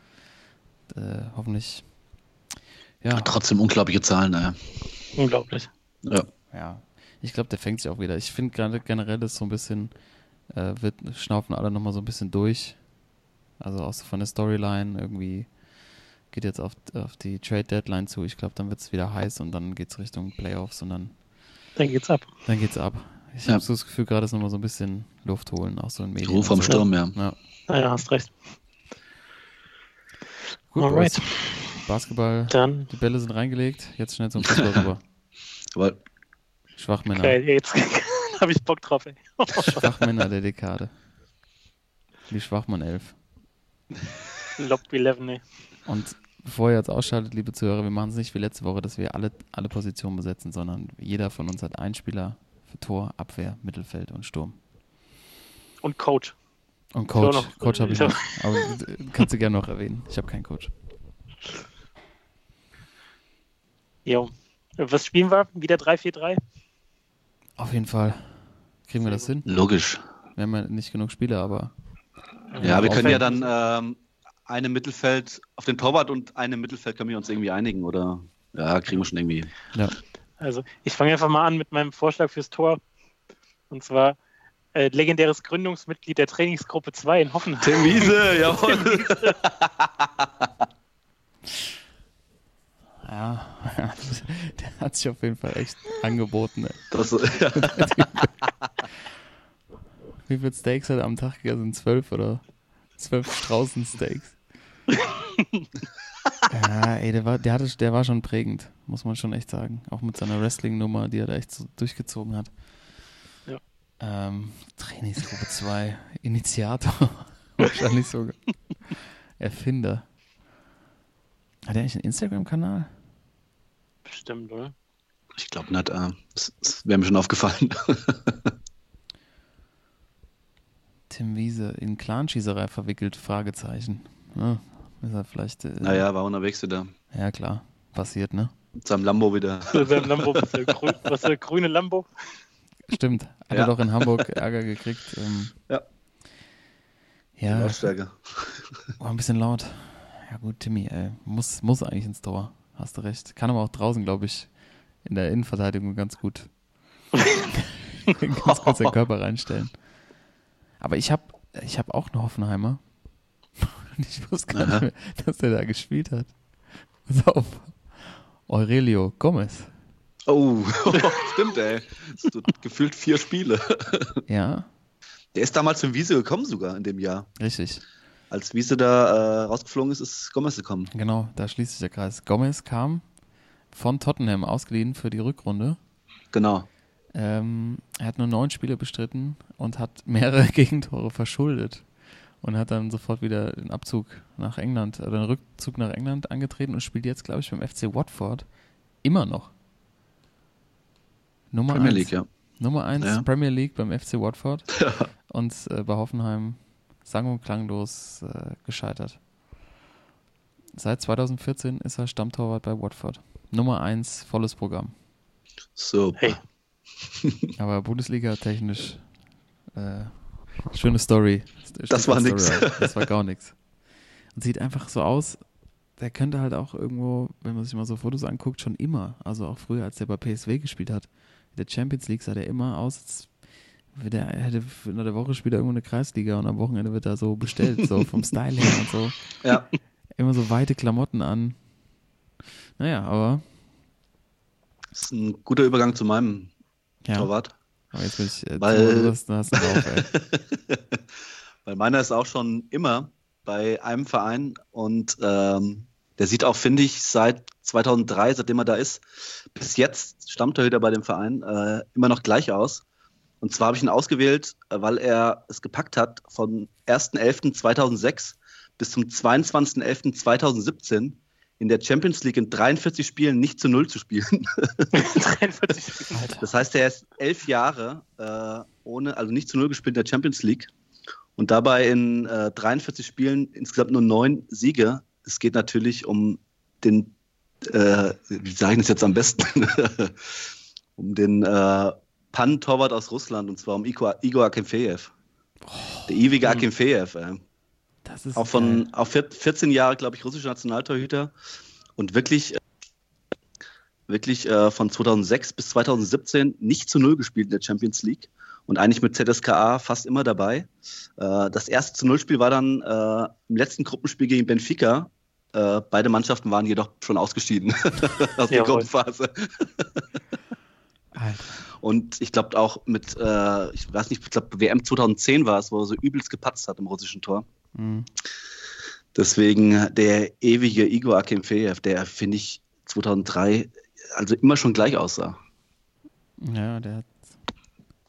äh, hoffentlich, ja, Trotzdem unglaubliche Zahlen, naja. Unglaublich. Ja. ja. Ich glaube, der fängt sich auch wieder. Ich finde gerade generell ist so ein bisschen, äh, wird, schnaufen alle nochmal so ein bisschen durch. Also auch so von der Storyline irgendwie geht jetzt auf, auf die Trade Deadline zu. Ich glaube, dann wird es wieder heiß und dann geht es Richtung Playoffs und dann Dann geht's ab. Dann geht's ab. Ich Ja. habe so das Gefühl, gerade ist nochmal so ein bisschen Luft holen, auch so in Medien. Ruhe und vom so. Sturm, ja. Ja. Naja, hast recht. Gut, Alright. Boys. Basketball, Dann, die Bälle sind reingelegt, jetzt schnell zum Fußball rüber. Aber Schwachmänner. geil, jetzt habe ich Bock drauf, ey. Schwachmänner der Dekade. Die Schwachmann 11. Lob 11, ey. Und bevor ihr jetzt ausschaltet, liebe Zuhörer, wir machen es nicht wie letzte Woche, dass wir alle, alle Positionen besetzen, sondern jeder von uns hat einen Spieler für Tor, Abwehr, Mittelfeld und Sturm. Und Coach. Und Coach. noch- Coach habe ich ich noch. Aber kannst du gerne noch erwähnen. Ich habe keinen Coach. Jo. Was spielen wir? Wieder 3-4-3? Auf jeden Fall. Kriegen wir das hin? logisch. Wir haben ja nicht genug Spieler, aber Ja, wir können ja dann ähm, eine Mittelfeld auf den Torwart und eine Mittelfeld können wir uns irgendwie einigen, oder? Ja, kriegen wir schon irgendwie. ja. Also, ich fange einfach mal an mit meinem Vorschlag fürs Tor. Und zwar äh, legendäres Gründungsmitglied der Trainingsgruppe 2 in Hoffenheim. Tim Wiese, jawohl. Ja, der hat sich auf jeden Fall echt angeboten. Ey. Das, ja. Wie viele Steaks hat er am Tag gegessen? Zwölf oder zwölf Straußen-Steaks? ja, ey, der war, der, hatte, der war schon prägend, muss man schon echt sagen. Auch mit seiner Wrestling-Nummer, die er da echt so durchgezogen hat. Ja. Ähm, Trainingsgruppe 2, Initiator, wahrscheinlich sogar. Erfinder. Hat er eigentlich einen Instagram-Kanal? Bestimmt, oder? Ich glaube nicht. Äh, das, das wäre mir schon aufgefallen. Tim Wiese in Clanschießerei verwickelt? Fragezeichen. Ja, ist er vielleicht. Äh, naja, war unterwegs wieder. Ja, klar. Passiert, ne? Mit seinem Lambo wieder. Also beim Lambo, was der, was der grüne Lambo? Stimmt. Hat Ja. er doch in Hamburg Ärger gekriegt. Ähm, Ja. Ja, Lautstärke. war ein bisschen laut. Ja, gut, Timmy, ey. Muss, muss eigentlich ins Tor. Hast du recht. Kann aber auch draußen, glaube ich, in der Innenverteidigung ganz gut. ganz kurz den Körper reinstellen. Aber ich habe ich hab auch einen Hoffenheimer. Ich wusste gar Aha. nicht mehr, dass der da gespielt hat. Pass auf. Aurelio Gomez. Oh, stimmt, ey. Gefühlt vier Spiele. Ja, Der ist damals zum Wiese gekommen sogar in dem Jahr. richtig. Als Wiese da äh, rausgeflogen ist, ist Gomez gekommen. Genau, da schließt sich der Kreis. Gomez kam von Tottenham ausgeliehen für die Rückrunde. Genau. Ähm, er hat nur neun Spiele bestritten und hat mehrere Gegentore verschuldet. Und hat dann sofort wieder den Abzug nach England, oder den Rückzug nach England angetreten und spielt jetzt, glaube ich, beim FC Watford immer noch. Nummer Premier eins. League, ja. Nummer 1 Ja. Premier League beim FC Watford und äh, bei Hoffenheim sang- und klanglos äh, gescheitert. Seit 2014 ist er Stammtorwart bei Watford. Nummer 1, volles Programm. So. Hey. Aber Bundesliga technisch äh, schöne Story. Das war Story, nix. Das war gar nichts. Und sieht einfach so aus, der könnte halt auch irgendwo, wenn man sich mal so Fotos anguckt, schon immer, also auch früher, als der bei PSW gespielt hat, in der Champions League sah der immer aus, als würde er hätte in der Woche spielt er irgendwo eine Kreisliga und am Wochenende wird er so bestellt, so vom Style her und so. Ja. Immer so weite Klamotten an. Naja, aber Das ist ein guter Übergang zu meinem ja. Torwart. Aber jetzt will ich, äh, Weil- du hast, du ey. Weil meiner ist auch schon immer bei einem Verein und ähm, der sieht auch, finde ich, seit 2003, seitdem er da ist, bis jetzt Stammtorhüter bei dem Verein, äh, immer noch gleich aus. Und zwar habe ich ihn ausgewählt, äh, weil er es gepackt hat, von 1.11.2006 bis zum 22.11.2017 in der Champions League in 43 Spielen nicht zu Null zu spielen. 43 Spiele. Das heißt, er ist elf Jahre äh, ohne, also nicht zu Null gespielt in der Champions League. Und dabei in äh, 43 Spielen insgesamt nur neun Siege. Es geht natürlich um den, äh, wie sage ich das jetzt am besten, um den äh, Pan-Torwart aus Russland, und zwar um Igor, Igor Akimfejew. Der ewige Mhm. Akimfejew. Äh. Das ist Auch von auch vier- 14 Jahre, glaube ich, russischer Nationaltorhüter. Und wirklich, äh, wirklich äh, von 2006 bis 2017 nicht zu Null gespielt in der Champions League. Und eigentlich mit ZSKA fast immer dabei. Äh, das erste zu Null-Spiel war dann äh, im letzten Gruppenspiel gegen Benfica. Äh, beide Mannschaften waren jedoch schon ausgeschieden aus der. Gruppenphase. Und ich glaube auch mit, äh, ich weiß nicht, ich glaube WM 2010 war es, wo er so übelst gepatzt hat im russischen Tor. Mhm. Deswegen der ewige Igor Akimfejew, der finde ich 2003 also immer schon gleich aussah. Ja, der hat,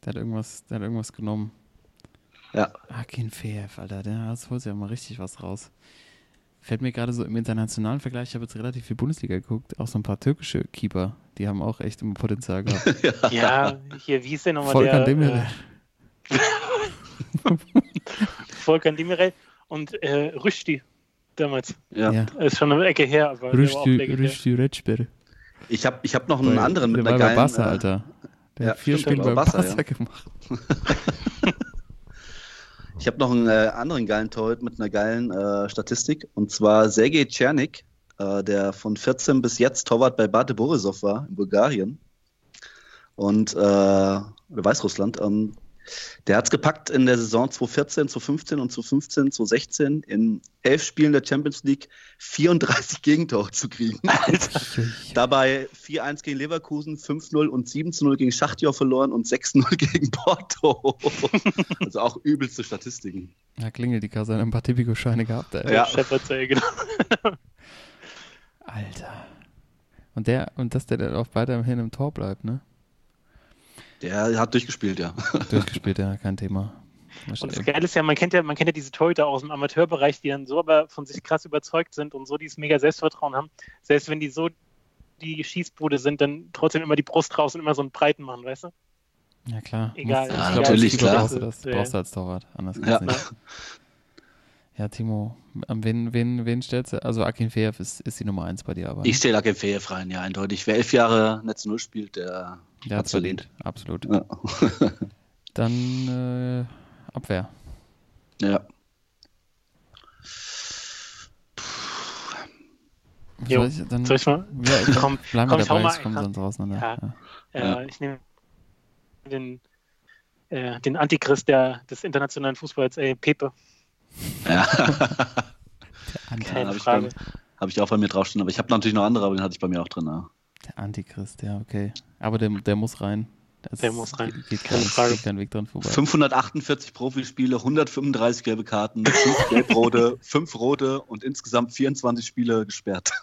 der hat irgendwas, der hat irgendwas genommen. Ja, Akin Feev, Alter, der das holt ja mal richtig was raus. Fällt mir gerade so im internationalen Vergleich, ich habe jetzt relativ viel Bundesliga geguckt, auch so ein paar türkische Keeper, die haben auch echt immer Potenzial gehabt. Ja, hier, wie ist denn nochmal Volkan der? Demirel. Äh, Volkan Demirel und äh, Rüsti damals. ja. Ja. Ist schon eine Ecke her, aber der war auch Rüsti. Rüsti Retschber. Ich habe ich hab noch einen Bei- anderen mit der einer war bei geilen. Barca, äh, Alter. Der ja, hat vier Spiele bei Barca, Barca ja. gemacht. Ich habe noch einen äh, anderen geilen Torhüter mit einer geilen äh, Statistik. Und zwar Sergej Czernik, äh, der von 14 bis jetzt Torwart bei Bate Borisov war in Bulgarien. Und äh, Weißrussland. Ähm, der hat es gepackt in der Saison 2014, 2015 und 2015, 2016 in elf Spielen der Champions League 34 Gegentore zu kriegen. Dabei 4-1 gegen Leverkusen, 5-0 und 7-0 gegen Schachtjor verloren und 6-0 gegen Porto. also auch übelste Statistiken. Da klingelt die Kasse, ein paar Tipico-Scheine gehabt, ey. Ja. Shepherd's, genau. Alter. Und der, und dass der dann auch weiterhin im Tor bleibt, ne? Der hat durchgespielt, ja. Durchgespielt, ja, kein Thema. Und das Geile ist ja, man kennt ja, man kennt ja diese Torhüter aus dem Amateurbereich, die dann so aber von sich krass überzeugt sind und so dieses mega Selbstvertrauen haben. Selbst wenn die so die Schießbude sind, dann trotzdem immer die Brust raus und immer so einen breiten machen, weißt du? Ja, klar. Egal, Ja, glaub, natürlich, klar. Brauchst du, das, Ja. brauchst du als Torwart, anders Ja. nicht. Ja, Timo, an wen, wen, wen stellst du? Also Akin Feev ist, ist die Nummer eins bei dir, aber Ich stelle Akinfejew rein, ja, eindeutig. Wer elf Jahre Netz Null spielt, der der hat's hat's verdient. verdient. Absolut. Ja. Dann äh, Abwehr. ja. Jo. Soll ich, dann, Soll ich mal? Ja, ich, Komm, bleiben komm, wir ich hau dabei, mal es kommen sonst auseinander. Ja. Ja. Äh, ich nehme den, äh, den Antichrist der, des internationalen Fußballs, ey, Pepe. ja. Keine hab ich Frage. Habe ich auch bei mir draufstehen, aber ich habe natürlich noch andere, aber den hatte ich bei mir auch drin. Ja. Der Antichrist, ja, okay. Aber der, der muss rein. Das Der muss rein. Geht, geht, Keine kein, Frage. geht kein Weg dran vorbei. 548 Profispiele, 135 gelbe Karten, 5 gelb-rote, 5 rote und insgesamt 24 Spiele gesperrt.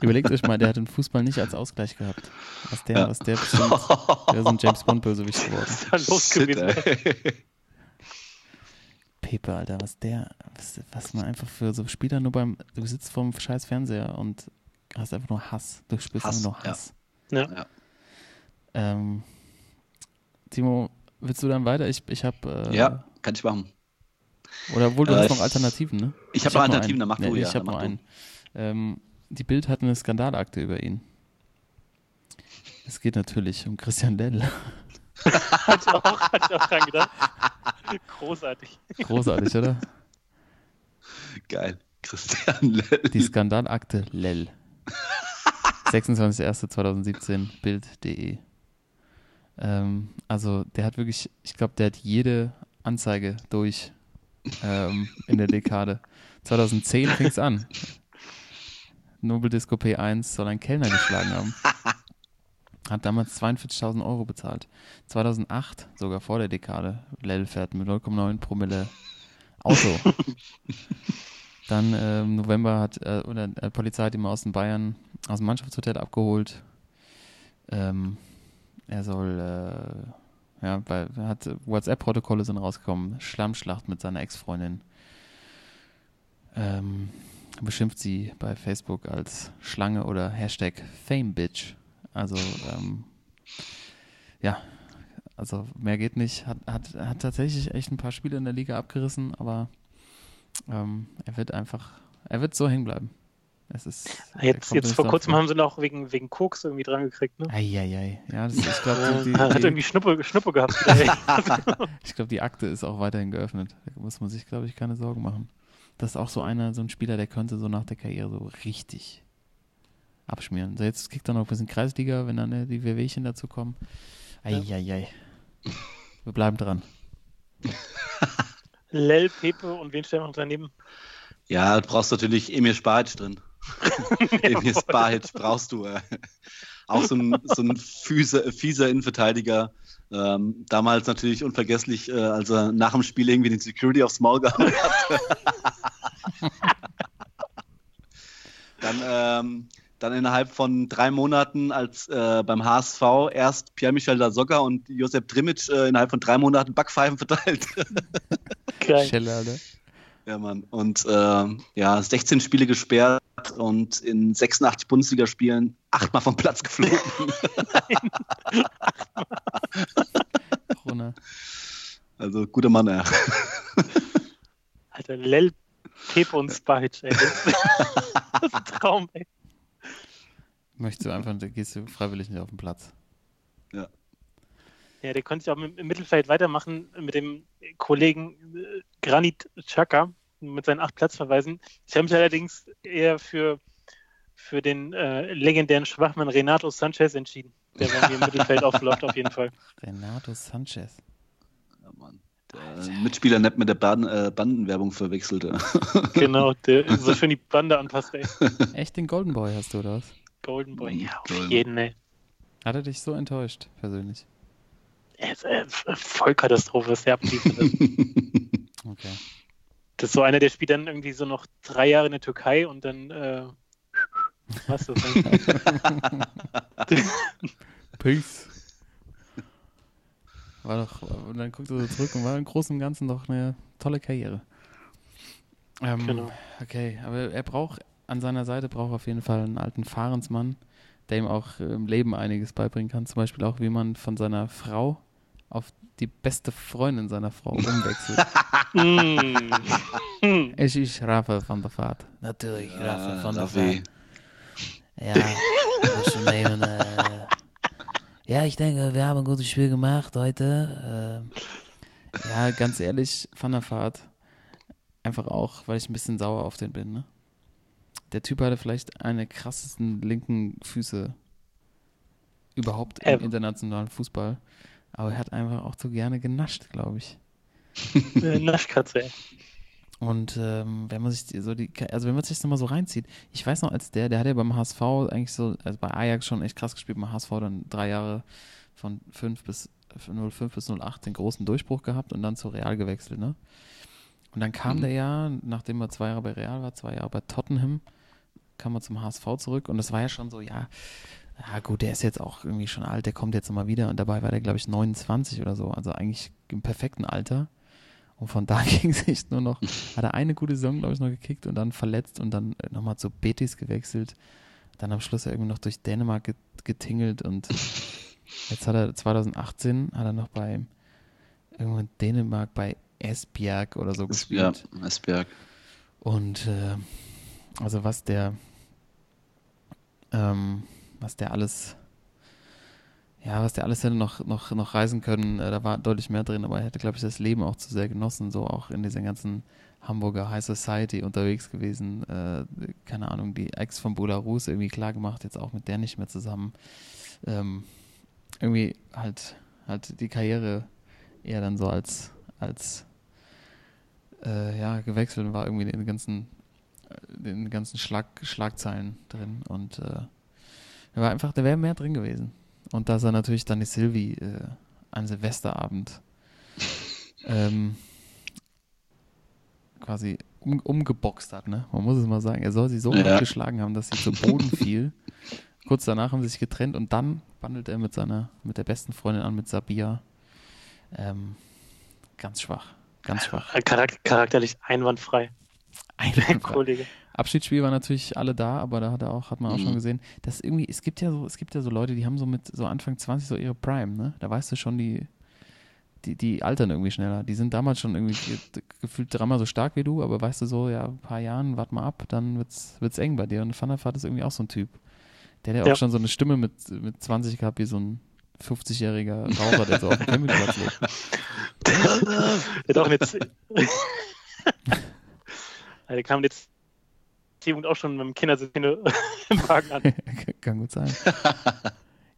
Überlegt euch mal, der hat den Fußball nicht als Ausgleich gehabt. Was der, Ja. was der bestimmt, der ist ein James Bond Bösewicht geworden. Was ist da los Shit. Pepe, Alter, was der, was, was man einfach für so Spieler nur beim, du sitzt vorm scheiß Fernseher und hast einfach nur Hass. Du spürst Hass, einfach nur. Hass. Ja. Ja. Ähm, Timo, willst du dann weiter? Ich, ich habe, äh, ja, kann ich machen. oder obwohl du Äh, hast noch Alternativen, ne? Ich habe noch hab nur Alternativen, dann mach Nee, du ja. Ich habe noch einen. Ähm, die Bild hat eine Skandalakte über ihn. Es geht natürlich um Christian Lell. Hat ich auch, hat ich auch dran gedacht. Großartig. Großartig, oder? Geil. Christian Lell. Die Skandalakte Lell. 26.01.2017, Bild.de. Ähm, also der hat wirklich, ich glaube, der hat jede Anzeige durch ähm, in der Dekade. 2010 fing es an. Nobeldisco P1 soll ein Kellner geschlagen haben. Hat damals 42.000 Euro bezahlt. 2008, sogar vor der Dekade, Lell fährt mit 0,9 Promille Auto. Dann äh, im November hat äh, oder äh, Polizei hat ihn aus dem Bayern aus dem Mannschaftshotel abgeholt. Ähm, er soll äh, ja, weil er hat WhatsApp-Protokolle sind rausgekommen, Schlammschlacht mit seiner Ex-Freundin. Ähm, beschimpft sie bei Facebook als Schlange oder Hashtag FameBitch. Also ähm, ja, Also mehr geht nicht. Hat, hat, hat tatsächlich echt ein paar Spiele in der Liga abgerissen, aber ähm, er wird einfach, er wird so hängen bleiben. Es ist, er Jetzt, jetzt vor kurzem haben sie noch wegen, wegen Koks irgendwie dran gekriegt, ne? Eieiei. Ja, das, ich glaube, die, Er hat die, irgendwie Schnuppe, Schnuppe gehabt. ich glaub, die Akte ist auch weiterhin geöffnet. Da muss man sich, glaube ich, keine Sorgen machen. Das ist auch so einer, so ein Spieler, der könnte so nach der Karriere so richtig abschmieren. So, jetzt kriegt er noch ein bisschen Kreisliga, wenn dann äh, die Wehwehchen dazu kommen. Eieiei. Wir bleiben dran. Lel, Pepe und wen stellen wir noch daneben? Ja, du brauchst natürlich Emir Spahic drin. Emir Spahic brauchst du. Äh. Auch so ein, so ein fieser, fieser Innenverteidiger. Ähm, damals natürlich unvergesslich, äh, als er nach dem Spiel irgendwie den Security aufs Maul gehauen hat. dann, ähm, dann innerhalb von drei Monaten als äh, beim HSV erst Pierre-Michel Lasogga und Josep Drimic äh, innerhalb von drei Monaten Backpfeifen verteilt. Geil. Ja, Mann. Und ähm, ja, 16 Spiele gesperrt und in 86 Bundesligaspielen achtmal vom Platz geflogen. Corona. also guter Mann, ja. Alter, Lel, Pepe und Spahic, ey. Das ist ein Traum, ey. Möchtest du einfach, da gehst du freiwillig nicht auf den Platz. Ja, der konnte sich auch im, Mittelfeld weitermachen mit dem Kollegen äh, Granit Xhaka mit seinen acht Platzverweisen. Ich habe mich allerdings eher für, für den äh, legendären Schwachmann Renato Sanchez entschieden. Der bei mir im Mittelfeld aufläuft, auf jeden Fall. Renato Sanchez. ja Mann. Der Mitspieler nicht mit der Ban äh, Bandenwerbung verwechselte. Genau, der so schön die Bande anpasst, ey. Echt den Golden Boy hast du, oder was? Golden Boy, ja, auf Golden. jeden, ey. Hat er dich so enttäuscht, persönlich? Er ist, äh, Vollkatastrophe, abliefert. Okay. Das ist so einer, der spielt dann irgendwie so noch drei Jahre in der Türkei und dann, äh, was ist das denn? Peace. War doch, und dann guckt er so zurück und war im Großen und Ganzen doch eine tolle Karriere. Ähm, Genau. Okay, aber er braucht, an seiner Seite braucht er auf jeden Fall einen alten Fahrensmann, der ihm auch im Leben einiges beibringen kann. Zum Beispiel auch, wie man von seiner Frau auf die beste Freundin seiner Frau umwechselt. Es ist Rafa van der Vaart. Natürlich, Rafa van der. Vaart. Ja, nehmen. Äh, ja, ich denke, wir haben ein gutes Spiel gemacht heute. Äh, ja, ganz ehrlich, Van der Vaart. Einfach auch, weil ich ein bisschen sauer auf den bin. Ne? Der Typ hatte vielleicht eine krassesten linken Füße überhaupt im Ever. internationalen Fußball. Aber er hat einfach auch zu gerne genascht, glaube ich. Naschkatze. Und ähm, wenn man sich so die, also wenn man sich das mal so reinzieht, ich weiß noch, als der, der hat ja beim HSV eigentlich so, also bei Ajax schon echt krass gespielt, beim HSV dann drei Jahre von 5 bis 05 bis 08 den großen Durchbruch gehabt und dann zu Real gewechselt, ne? Und dann kam Mhm. der ja, nachdem er zwei Jahre bei Real war, zwei Jahre bei Tottenham, kam er zum HSV zurück und das war ja schon so, ja, ja gut, der ist jetzt auch irgendwie schon alt, der kommt jetzt mal wieder und dabei war der, glaube ich, 29 oder so, also eigentlich im perfekten Alter. Und von da ging es echt nur noch, hat er eine gute Saison, glaube ich, noch gekickt und dann verletzt und dann äh, nochmal zu Betis gewechselt. Dann am Schluss irgendwie noch durch Dänemark get getingelt und jetzt hat er 2018 hat er noch bei irgendwo in Dänemark bei Esbjerg oder so Ja, gespielt. Esberg. Und äh, also was der, ähm, was der alles, ja, was der alles hätte noch, noch, noch reisen können, äh, da war deutlich mehr drin, aber er hätte, glaube ich, das Leben auch zu sehr genossen, so auch in dieser ganzen Hamburger High Society unterwegs gewesen. Äh, keine Ahnung, die Ex von Belarus irgendwie klar gemacht, jetzt auch mit der nicht mehr zusammen. Ähm, irgendwie halt, halt die Karriere eher dann so als, als äh, ja, gewechselt und war irgendwie in den ganzen, den ganzen Schlag, Schlagzeilen drin und äh, er war einfach, da wäre mehr drin gewesen. Und dass er natürlich dann die Sylvie äh, an Silvesterabend ähm, quasi um, umgeboxt hat, ne? Man muss es mal sagen. Er soll sie so Ja. hart geschlagen haben, dass sie zu Boden fiel. Kurz danach haben sie sich getrennt und dann bandelt er mit seiner, mit der besten Freundin an, mit Sabia. Ähm, ganz schwach. Ganz schwach. Charak charakterlich einwandfrei. Einfach. Kollege. Abschiedsspiel war natürlich alle da, aber da hat er auch, hat man auch Mhm. schon gesehen, dass irgendwie, es gibt ja so, es gibt ja so Leute, die haben so mit so Anfang 20 so ihre Prime, ne? Da weißt du schon, die, die, die altern irgendwie schneller. Die sind damals schon irgendwie ge- gefühlt dreimal so stark wie du, aber weißt du so, ja, ein paar Jahren, warte mal ab, dann wird's, wird's eng bei dir. Und Van der Vaart ist irgendwie auch so ein Typ. Der hat ja auch schon so eine Stimme mit, mit 20 gehabt, wie so ein 50-jähriger Raucher, der so auf dem Campingplatz lebt. Der hat auch jetzt. Ja, der kam jetzt Zeitpunkt auch schon mit dem Kindersitz im Wagen an. Kann gut sein.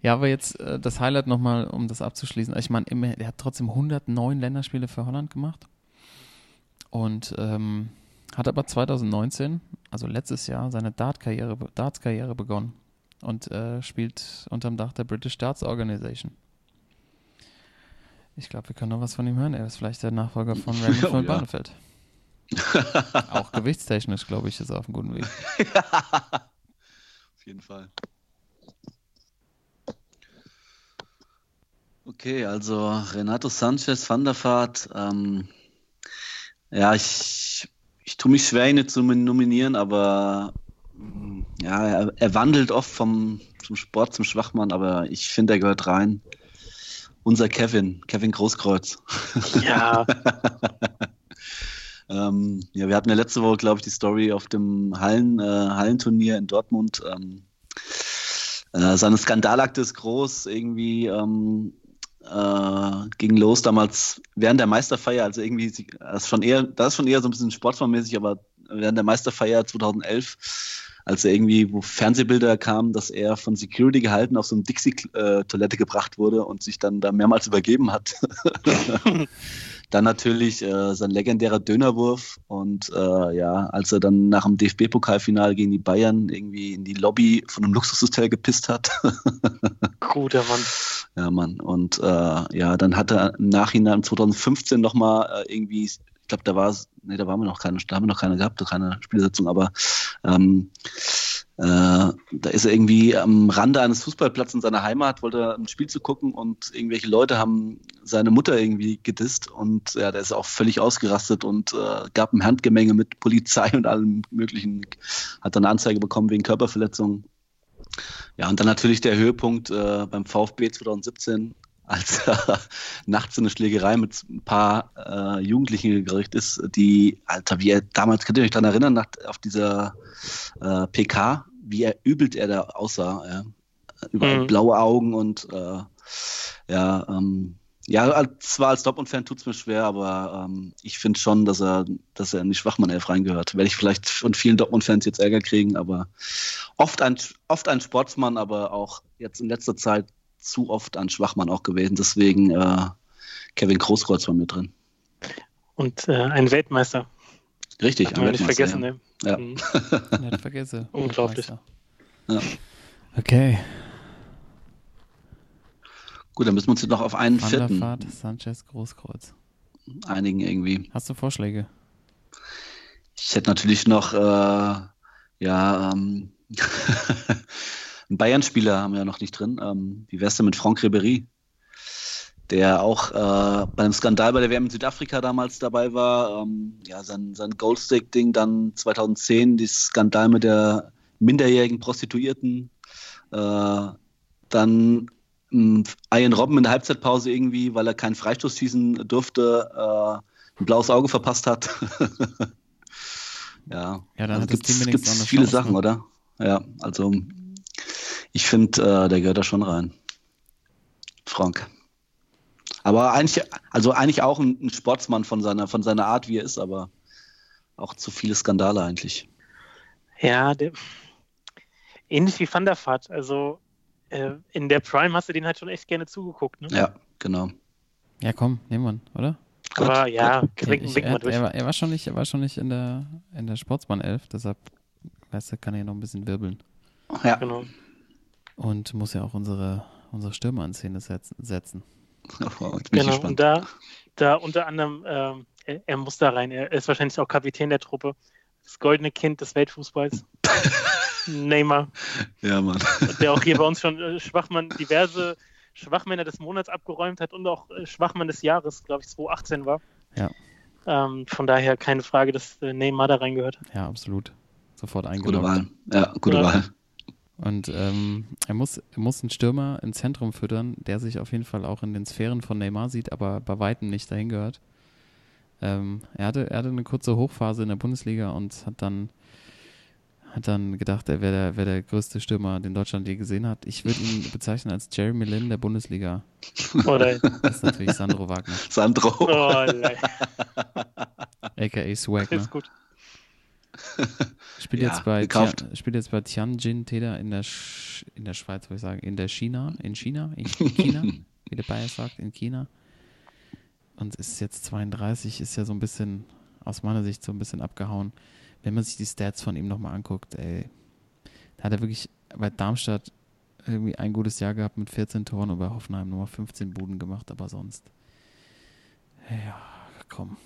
Ja, aber jetzt äh, das Highlight nochmal, um das abzuschließen. Ich meine, er hat trotzdem 109 Länderspiele für Holland gemacht und ähm, hat aber 2019, also letztes Jahr, seine Dart-Karriere Darts-Karriere begonnen und äh, spielt unterm Dach der British Darts Organization. Ich glaube, wir können noch was von ihm hören. Er ist vielleicht der Nachfolger von Raymond Oh, von ja. Barnefeld. Auch gewichtstechnisch, glaube ich, ist er auf einem guten Weg. Auf jeden Fall. Okay, also Renato Sanchez, Van der Vaart. Ähm, ja, ich, ich tue mich schwer, ihn zu nominieren, aber mm, ja, er, er wandelt oft vom, vom Sport zum Schwachmann, aber ich finde, er gehört rein. Unser Kevin, Kevin Großkreuz. Ja, Ähm, ja, wir hatten ja letzte Woche, glaube ich, die Story auf dem Hallen, äh, Hallenturnier in Dortmund. Ähm, äh, seine Skandalakte ist groß, irgendwie ähm, äh, ging los damals während der Meisterfeier, also irgendwie, das ist schon eher, das ist schon eher so ein bisschen sportformmäßig, aber während der Meisterfeier 2011, als er irgendwie, wo Fernsehbilder kamen, dass er von Security gehalten auf so eine Dixie-Toilette gebracht wurde und sich dann da mehrmals übergeben hat. Dann natürlich äh, sein legendärer Dönerwurf und äh, ja, als er dann nach dem DFB-Pokalfinale gegen die Bayern irgendwie in die Lobby von einem Luxushotel gepisst hat. guter Mann. ja, Mann. Und äh, ja, dann hat er im Nachhinein 2015 nochmal äh, irgendwie, ich glaube, da war es, nee, da waren wir noch keine, da haben wir noch keine gehabt, keine Spielsitzung, aber ähm, äh, da ist er irgendwie am Rande eines Fußballplatzes in seiner Heimat, wollte ein Spiel zu gucken und irgendwelche Leute haben seine Mutter irgendwie gedisst und ja, der ist auch völlig ausgerastet und äh, gab ein Handgemenge mit Polizei und allem möglichen, hat dann eine Anzeige bekommen wegen Körperverletzung. Ja, und dann natürlich der Höhepunkt äh, beim VfB 2017, als er nachts in eine Schlägerei mit ein paar äh, Jugendlichen gerichtet ist, die, Alter, wie er damals, könnt ihr euch daran erinnern, nach, auf dieser äh, PK, wie er übelt er da aussah. Ja. Überall Mhm. blaue Augen und äh, ja, ähm, ja, als- zwar als Dortmund-Fan tut es mir schwer, aber ähm, ich finde schon, dass er, dass er in die Schwachmann-Elf reingehört. Werde ich vielleicht von vielen Dortmund-Fans jetzt Ärger kriegen, aber oft ein, oft ein Sportsmann, aber auch jetzt in letzter Zeit zu oft ein Schwachmann auch gewesen. Deswegen äh, Kevin Großkreuz war mit drin. Und äh, ein Weltmeister. Richtig, Darf ein man nicht Weltmeister, vergessen, ja. ne? Ja. Mhm. Nicht vergesse. Unglaublich. Weltmeister. Ja. Okay. Gut, dann müssen wir uns jetzt noch auf einen vierten Sanchez, Großkreuz. einigen irgendwie. Hast du Vorschläge? Ich hätte natürlich noch, äh, ja, ähm, einen Bayern-Spieler haben wir ja noch nicht drin. Ähm, wie wär's denn mit Franck Ribéry? Der auch äh, bei einem Skandal bei der WM in Südafrika damals dabei war. Ähm, ja, sein, sein Goldstick-Ding dann 2010, dieses Skandal mit der minderjährigen Prostituierten. Äh, dann ähm, Ian Robben in der Halbzeitpause irgendwie, weil er keinen Freistoß schießen durfte, äh, ein blaues Auge verpasst hat. ja, Ja, dann also auch eine viele Sachen, oder? Ja, also ich finde, äh, der gehört da schon rein. Frank. Aber eigentlich, also eigentlich auch ein, ein Sportsmann von seiner, von seiner Art, wie er ist, aber auch zu viele Skandale eigentlich. Ja, der, ähnlich wie Van der Vaart. Also äh, in der Prime hast du den halt schon echt gerne zugeguckt. Ne? Ja, genau. Ja, komm, nehmen wir ihn, oder? Aber Gut, ja, gut. winken, ich, winken er, wir durch. er, war, er, war schon nicht, er war schon nicht in der, in der Sportsmann 11, deshalb weißt du, kann er ja noch ein bisschen wirbeln. Ja, Genau. Und muss ja auch unsere, unsere Stürmer in Szene setzen. setzen. Oh, Genau. Und gespannt. da, da unter anderem, ähm, er, er muss da rein. Er ist wahrscheinlich auch Kapitän der Truppe. Das goldene Kind des Weltfußballs. Neymar. Ja, Mann. der auch hier bei uns schon äh, Schwachmann, diverse Schwachmänner des Monats abgeräumt hat und auch äh, Schwachmann des Jahres, glaube ich, 2018 war. Ja. Ähm, von daher keine Frage, dass äh, Neymar da reingehört. Ja, absolut. Sofort Gute eingeloggt. Wahl. Ja, gute Ja. Wahl. Und ähm, er, muss, er muss einen Stürmer ins Zentrum füttern, der sich auf jeden Fall auch in den Sphären von Neymar sieht, aber bei weitem nicht dahin gehört. Ähm, er, hatte, er hatte eine kurze Hochphase in der Bundesliga und hat dann, hat dann gedacht, er wäre der, wär der größte Stürmer, den Deutschland je gesehen hat. Ich würde ihn bezeichnen als Jeremy Lin der Bundesliga. Oder? Das ist natürlich Sandro Wagner, Sandro. Oh, nein. aka Swag. Ne? ist gut. Spielt, Ja, jetzt bei gekauft. Tian, spielt jetzt bei Tianjin Teda in der, Sch in der Schweiz, würde ich sagen. In der China, in China, in China, wie der Bayer sagt, in China. Und ist jetzt 32, ist ja so ein bisschen, aus meiner Sicht so ein bisschen abgehauen. Wenn man sich die Stats von ihm nochmal anguckt, ey, da hat er wirklich bei Darmstadt irgendwie ein gutes Jahr gehabt mit 14 Toren und bei Hoffenheim nur 15 Buden gemacht, aber sonst, ja, komm.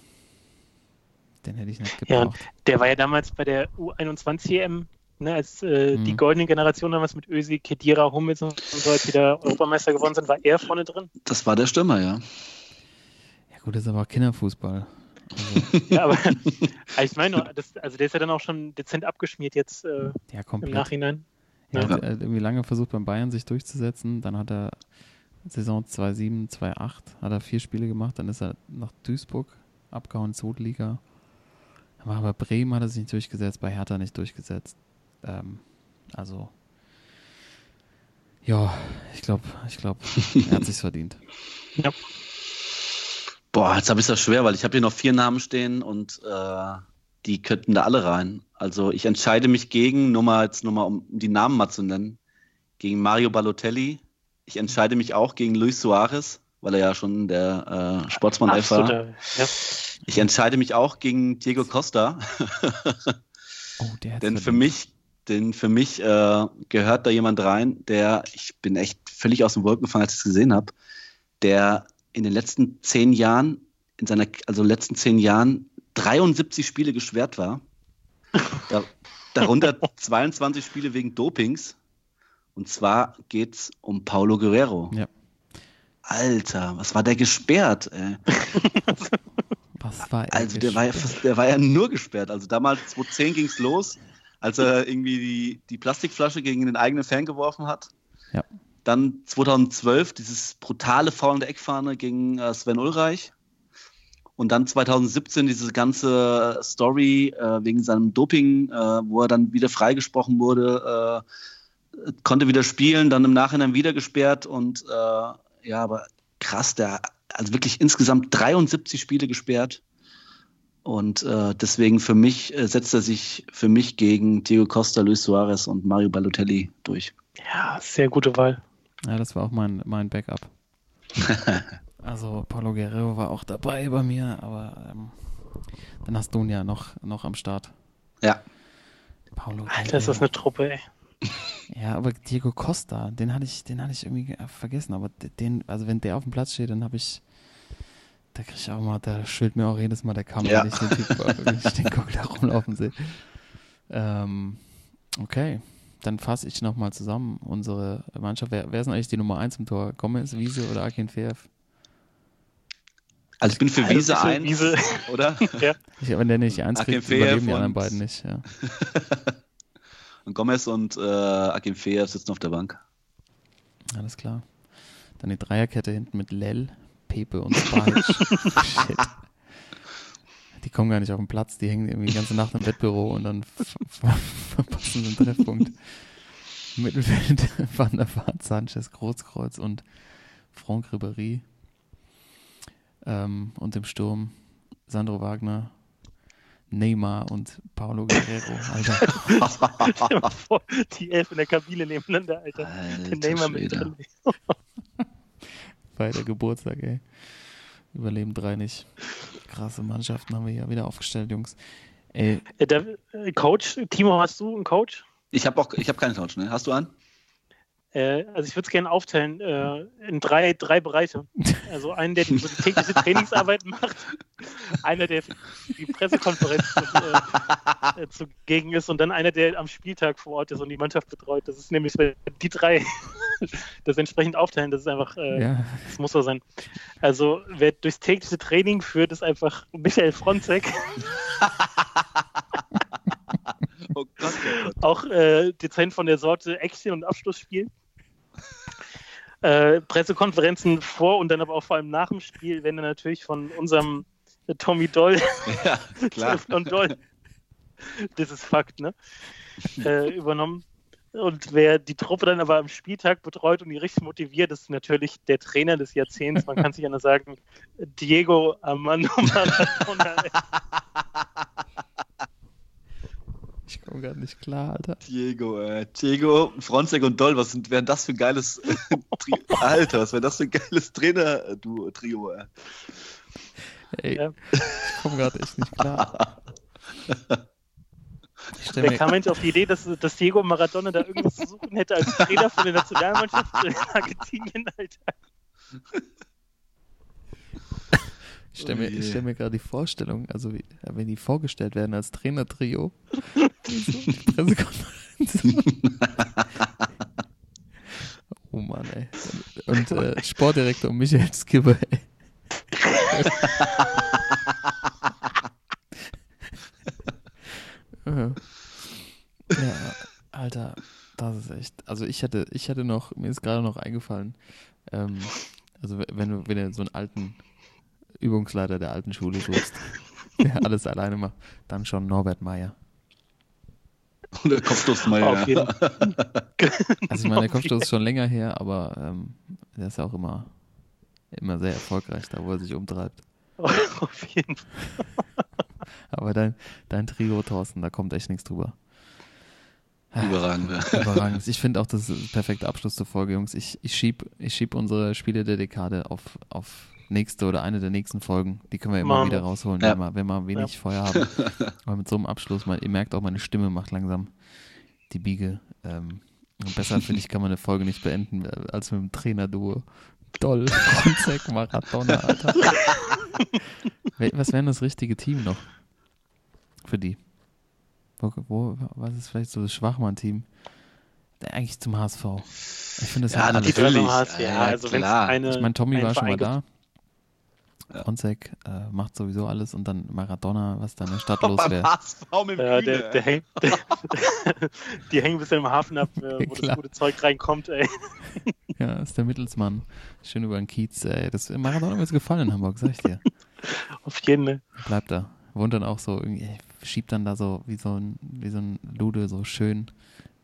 Den hätte ich nicht Ja, gebraucht. Der war ja damals bei der U21-EM, ne, als äh, die Mhm. goldene Generation damals mit Ösi, Kedira, Hummels und so, als die da Europameister geworden sind, war er vorne drin. Das war der Stürmer, ja. Ja gut, das ist aber auch Kinderfußball. Also, Ja, aber ich meine, das, also der ist ja dann auch schon dezent abgeschmiert jetzt äh, ja, im komplett. Nachhinein. Er Ja. hat äh, irgendwie lange versucht, beim Bayern sich durchzusetzen. Dann hat er Saison 2-7, 2-8, hat er vier Spiele gemacht. Dann ist er nach Duisburg abgehauen, Zweitliga. Aber bei Bremen hat er sich nicht durchgesetzt, bei Hertha nicht durchgesetzt. Ähm, also, ja, ich glaube, ich glaube, er hat sich's verdient. Boah, jetzt habe ich das schwer, weil ich habe hier noch vier Namen stehen und äh, die könnten da alle rein. Also ich entscheide mich gegen, nur mal jetzt nur mal, um die Namen mal zu nennen, gegen Mario Balotelli. Ich entscheide mich auch gegen Luis Suarez, weil er ja schon der äh, Sportsmann F war. Ja. Ich entscheide mich auch gegen Diego Costa, Oh, der denn für mich, denn für mich äh, gehört da jemand rein, der, ich bin echt völlig aus dem Wolken gefallen, als ich es gesehen habe, der in den letzten zehn Jahren, in seiner, also letzten zehn Jahren 73 Spiele gesperrt war. Da, darunter 22 Spiele wegen Dopings. Und zwar geht's um Paulo Guerrero. Ja. Alter, was war der gesperrt? Ey? Was war er Also der war, ja, der war ja nur gesperrt. Also damals 2010 ging es los, als er irgendwie die, die Plastikflasche gegen den eigenen Fan geworfen hat. Ja. Dann 2012 dieses brutale Foul in der Eckfahne gegen äh, Sven Ulreich. Und dann 2017 diese ganze Story äh, wegen seinem Doping, äh, wo er dann wieder freigesprochen wurde, äh, konnte wieder spielen, dann im Nachhinein wieder gesperrt und äh, ja, aber krass, der also wirklich insgesamt 73 Spiele gesperrt. Und äh, deswegen für mich äh, setzt er sich für mich gegen Diego Costa, Luis Suarez und Mario Balotelli durch. ja, sehr gute Wahl. Ja, das war auch mein, mein Backup. also Paulo Guerrero war auch dabei bei mir, aber ähm, dann hast du ihn ja noch, noch am Start. Ja. Paulo Alter, ist das eine Truppe, ey. Ja, aber Diego Costa, den hatte ich, den hatte ich irgendwie vergessen. Aber den, also wenn der auf dem Platz steht, dann habe ich, da kriege ich auch mal, da schüttelt mir auch jedes Mal der Kamm, Ja. wenn ich den Typen wenn ich den Gockel da rumlaufen sehe. Ähm, okay, dann fasse ich nochmal zusammen unsere Mannschaft. Wer, wer ist denn eigentlich die Nummer 1 im Tor? Gomez, Wiese oder Akin Feev? Also ich bin für Also Wiese Wiese- 1, Wiese. oder? Ich, wenn der nicht die 1 kriegt, Akinfeev überleben die anderen beiden nicht. Ja. Und Gomez und äh, Akim Feev sitzen auf der Bank. Alles klar. Dann die Dreierkette hinten mit Lell, Pepe und Spalic. Shit. Die kommen gar nicht auf den Platz, die hängen irgendwie die ganze Nacht im Wettbüro und dann ver- ver- verpassen sie einen Treffpunkt. Mittelfeld Van der Vaart, Sanchez, Großkreuz und Franck Ribéry. Ähm, und im Sturm Sandro Wagner, Neymar und Paulo Guerrero. Alter, die elf in der Kabine nebeneinander, Alter. Der Alter Neymar mit Schwede. bei der Geburtstag, ey. Überleben drei nicht. Krasse Mannschaften haben wir hier wieder aufgestellt, Jungs. Ey, Äh, der, äh, Coach, Timo, hast du einen Coach? Ich habe auch, ich habe keinen Coach, ne? Hast du einen? Äh, also ich würde es gerne aufteilen äh, in drei, drei Bereiche. Also einen, der die, so die tägliche Trainingsarbeit macht, einer, der die Pressekonferenz äh, äh, zugegen ist und dann einer, der am Spieltag vor Ort ist und die Mannschaft betreut. Das ist nämlich die drei das entsprechend aufteilen. Das ist einfach, äh, ja, das muss so sein. Also wer durchs tägliche Training führt, ist einfach Michael Fronzek. Oh Gott, oh Gott. auch äh, dezent von der Sorte Action und Abschlussspiel. Äh, Pressekonferenzen vor und dann aber auch vor allem nach dem Spiel werden dann natürlich von unserem Tommy Doll Ja, klar. und Doll. Das ist Fakt, ne? Äh, übernommen. Und wer die Truppe dann aber am Spieltag betreut und die richtig motiviert, ist natürlich der Trainer des Jahrzehnts. Man kann sich ja nur sagen, Diego Armando Maradona. Ich komme gerade nicht klar, Alter. Diego, äh, Diego, Fronzek und Doll, was sind, wären das für ein geiles äh, Alter, was wäre das für ein geiles Trainer-Trio, äh. Ey, Ja. ich komme gerade echt nicht klar. Wer mir, kam eigentlich auf die Idee, dass, dass Diego Maradona da irgendwas zu suchen hätte als Trainer von der Nationalmannschaft in Argentinien, Alter? Ich stell mir, Oh stell mir gerade die Vorstellung, also wie, wenn die vorgestellt werden als Trainertrio. die Pressekonferenz. oh Mann, ey. Und äh, Sportdirektor Michael Skipper, ey. ja, Alter, das ist echt. Also ich hätte, ich hätte noch, mir ist gerade noch eingefallen, ähm, also wenn du, wenn du so einen alten Übungsleiter der alten Schule suchst, der alles alleine macht, dann schon Norbert Meyer. Oder Kopfstoßmeier. Auf jeden Also ich meine, der Kopfstoß ist schon länger her, aber ähm, der ist ja auch immer, immer sehr erfolgreich, da wo er sich umtreibt. Auf jeden Fall. Aber dein, dein Trio, Thorsten, da kommt echt nichts drüber. Überragend, ja. Überragend. Ich finde auch, das ist ein perfekter Abschluss zur Folge, Jungs. Ich, ich schieb, ich schieb unsere Spiele der Dekade auf, auf nächste oder eine der nächsten Folgen. Die können wir immer Machen wieder rausholen, Ja. wenn, wir, wenn wir wenig Feuer haben. Aber mit so einem Abschluss, man, ihr merkt auch, meine Stimme macht langsam die Biege. Ähm, und besser, finde ich, kann man eine Folge nicht beenden, äh, als mit dem Trainer-Duo. Doll, Fronzek, Maradona, Alter. Was wäre denn das richtige Team noch für die? Wo, wo, was ist vielleicht so das Schwachmann-Team? Eigentlich zum HSV. Ich finde das Ja, ja, alles. natürlich. Treffer hast, Ja, ja, ja, also klar. eine. Ich meine, Tommy war schon mal da. Ja. Fronzek äh, macht sowieso alles und dann Maradona, was da in der Stadt los wäre. Ja, der, der hängt, der, die hängen bis im Hafen ab, äh, wo Klar. das gute Zeug reinkommt, ey. Ja, ist der Mittelsmann. Schön über den Kiez. Ey. Das Maradona wird gefallen in Hamburg, sag ich dir. Auf jeden Fall. Bleibt da. Wohnt dann auch so irgendwie, schiebt dann da so wie so ein, wie so ein Lude so schön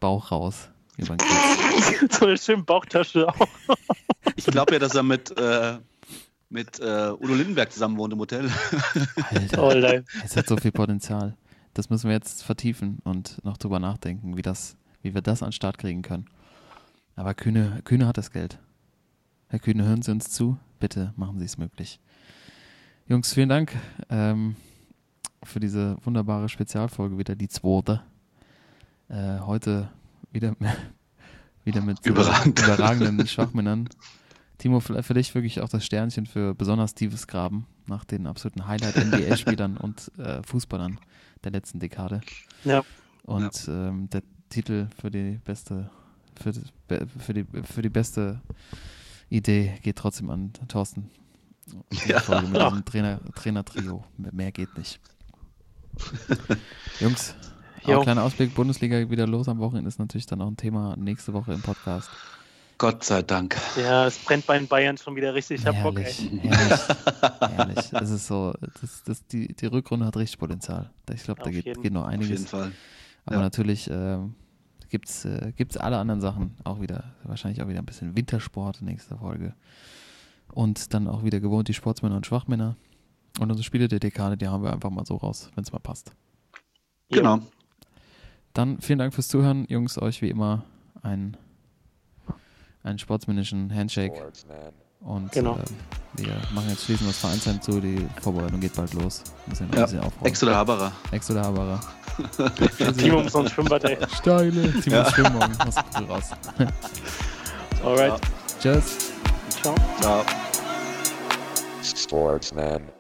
Bauch raus über den Kiez. so eine schöne Bauchtasche auch. Ich glaube ja, dass er mit, äh, mit äh, Udo Lindenberg zusammen wohnt im Hotel. Alter, Oh, es hat so viel Potenzial. Das müssen wir jetzt vertiefen und noch drüber nachdenken, wie das, wie wir das an den Start kriegen können. Aber Kühne, Kühne hat das Geld. Herr Kühne, hören Sie uns zu. Bitte machen Sie es möglich. Jungs, vielen Dank ähm, für diese wunderbare Spezialfolge, wieder die zweite. Äh, heute wieder, wieder mit äh, Überragend. überragenden Schwachmännern. Timo, vielleicht für dich wirklich auch das Sternchen für besonders tiefes Graben nach den absoluten Highlight-NBA-Spielern und äh, Fußballern der letzten Dekade. Ja. Und ähm, der Titel für die beste für, für, die, für die beste Idee geht trotzdem an Thorsten. Ja. Folge mit diesem Trainer, Trainer-Trio. Mehr geht nicht. Jungs, ein kleiner Ausblick, Bundesliga wieder los am Wochenende ist natürlich dann auch ein Thema nächste Woche im Podcast. Gott sei Dank. Ja, es brennt bei den Bayern schon wieder richtig. Ich hab Bock, herrlich, ey. herrlich, herrlich. Das ist so, das, das, die, die Rückrunde hat richtig Potenzial. Ich glaube, da geht, jeden- geht noch Auf jeden einiges. Fall. Aber Ja. natürlich ähm, gibt es äh, gibt's alle anderen Sachen auch wieder. Wahrscheinlich auch wieder ein bisschen Wintersport nächste Folge. Und dann auch wieder gewohnt die Sportsmänner und Schwachmänner. Und unsere Spiele der Dekade, die haben wir einfach mal so raus, wenn es mal passt. Genau. Dann vielen Dank fürs Zuhören, Jungs. Euch wie immer einen, einen sportsmännischen Handshake. Und Genau. äh, wir machen jetzt schließen das Vereinsheim zu. Die Vorbereitung geht bald los. Müssen Ja. ein bisschen aufräumen. Ex oder Haberer. Ex oder Haberer. Timo muss noch ein Schwimmbad, ey. Steile. Timo Ja. Mach's gut raus. Alright. Tschüss. Ciao. Ciao. Sportsman.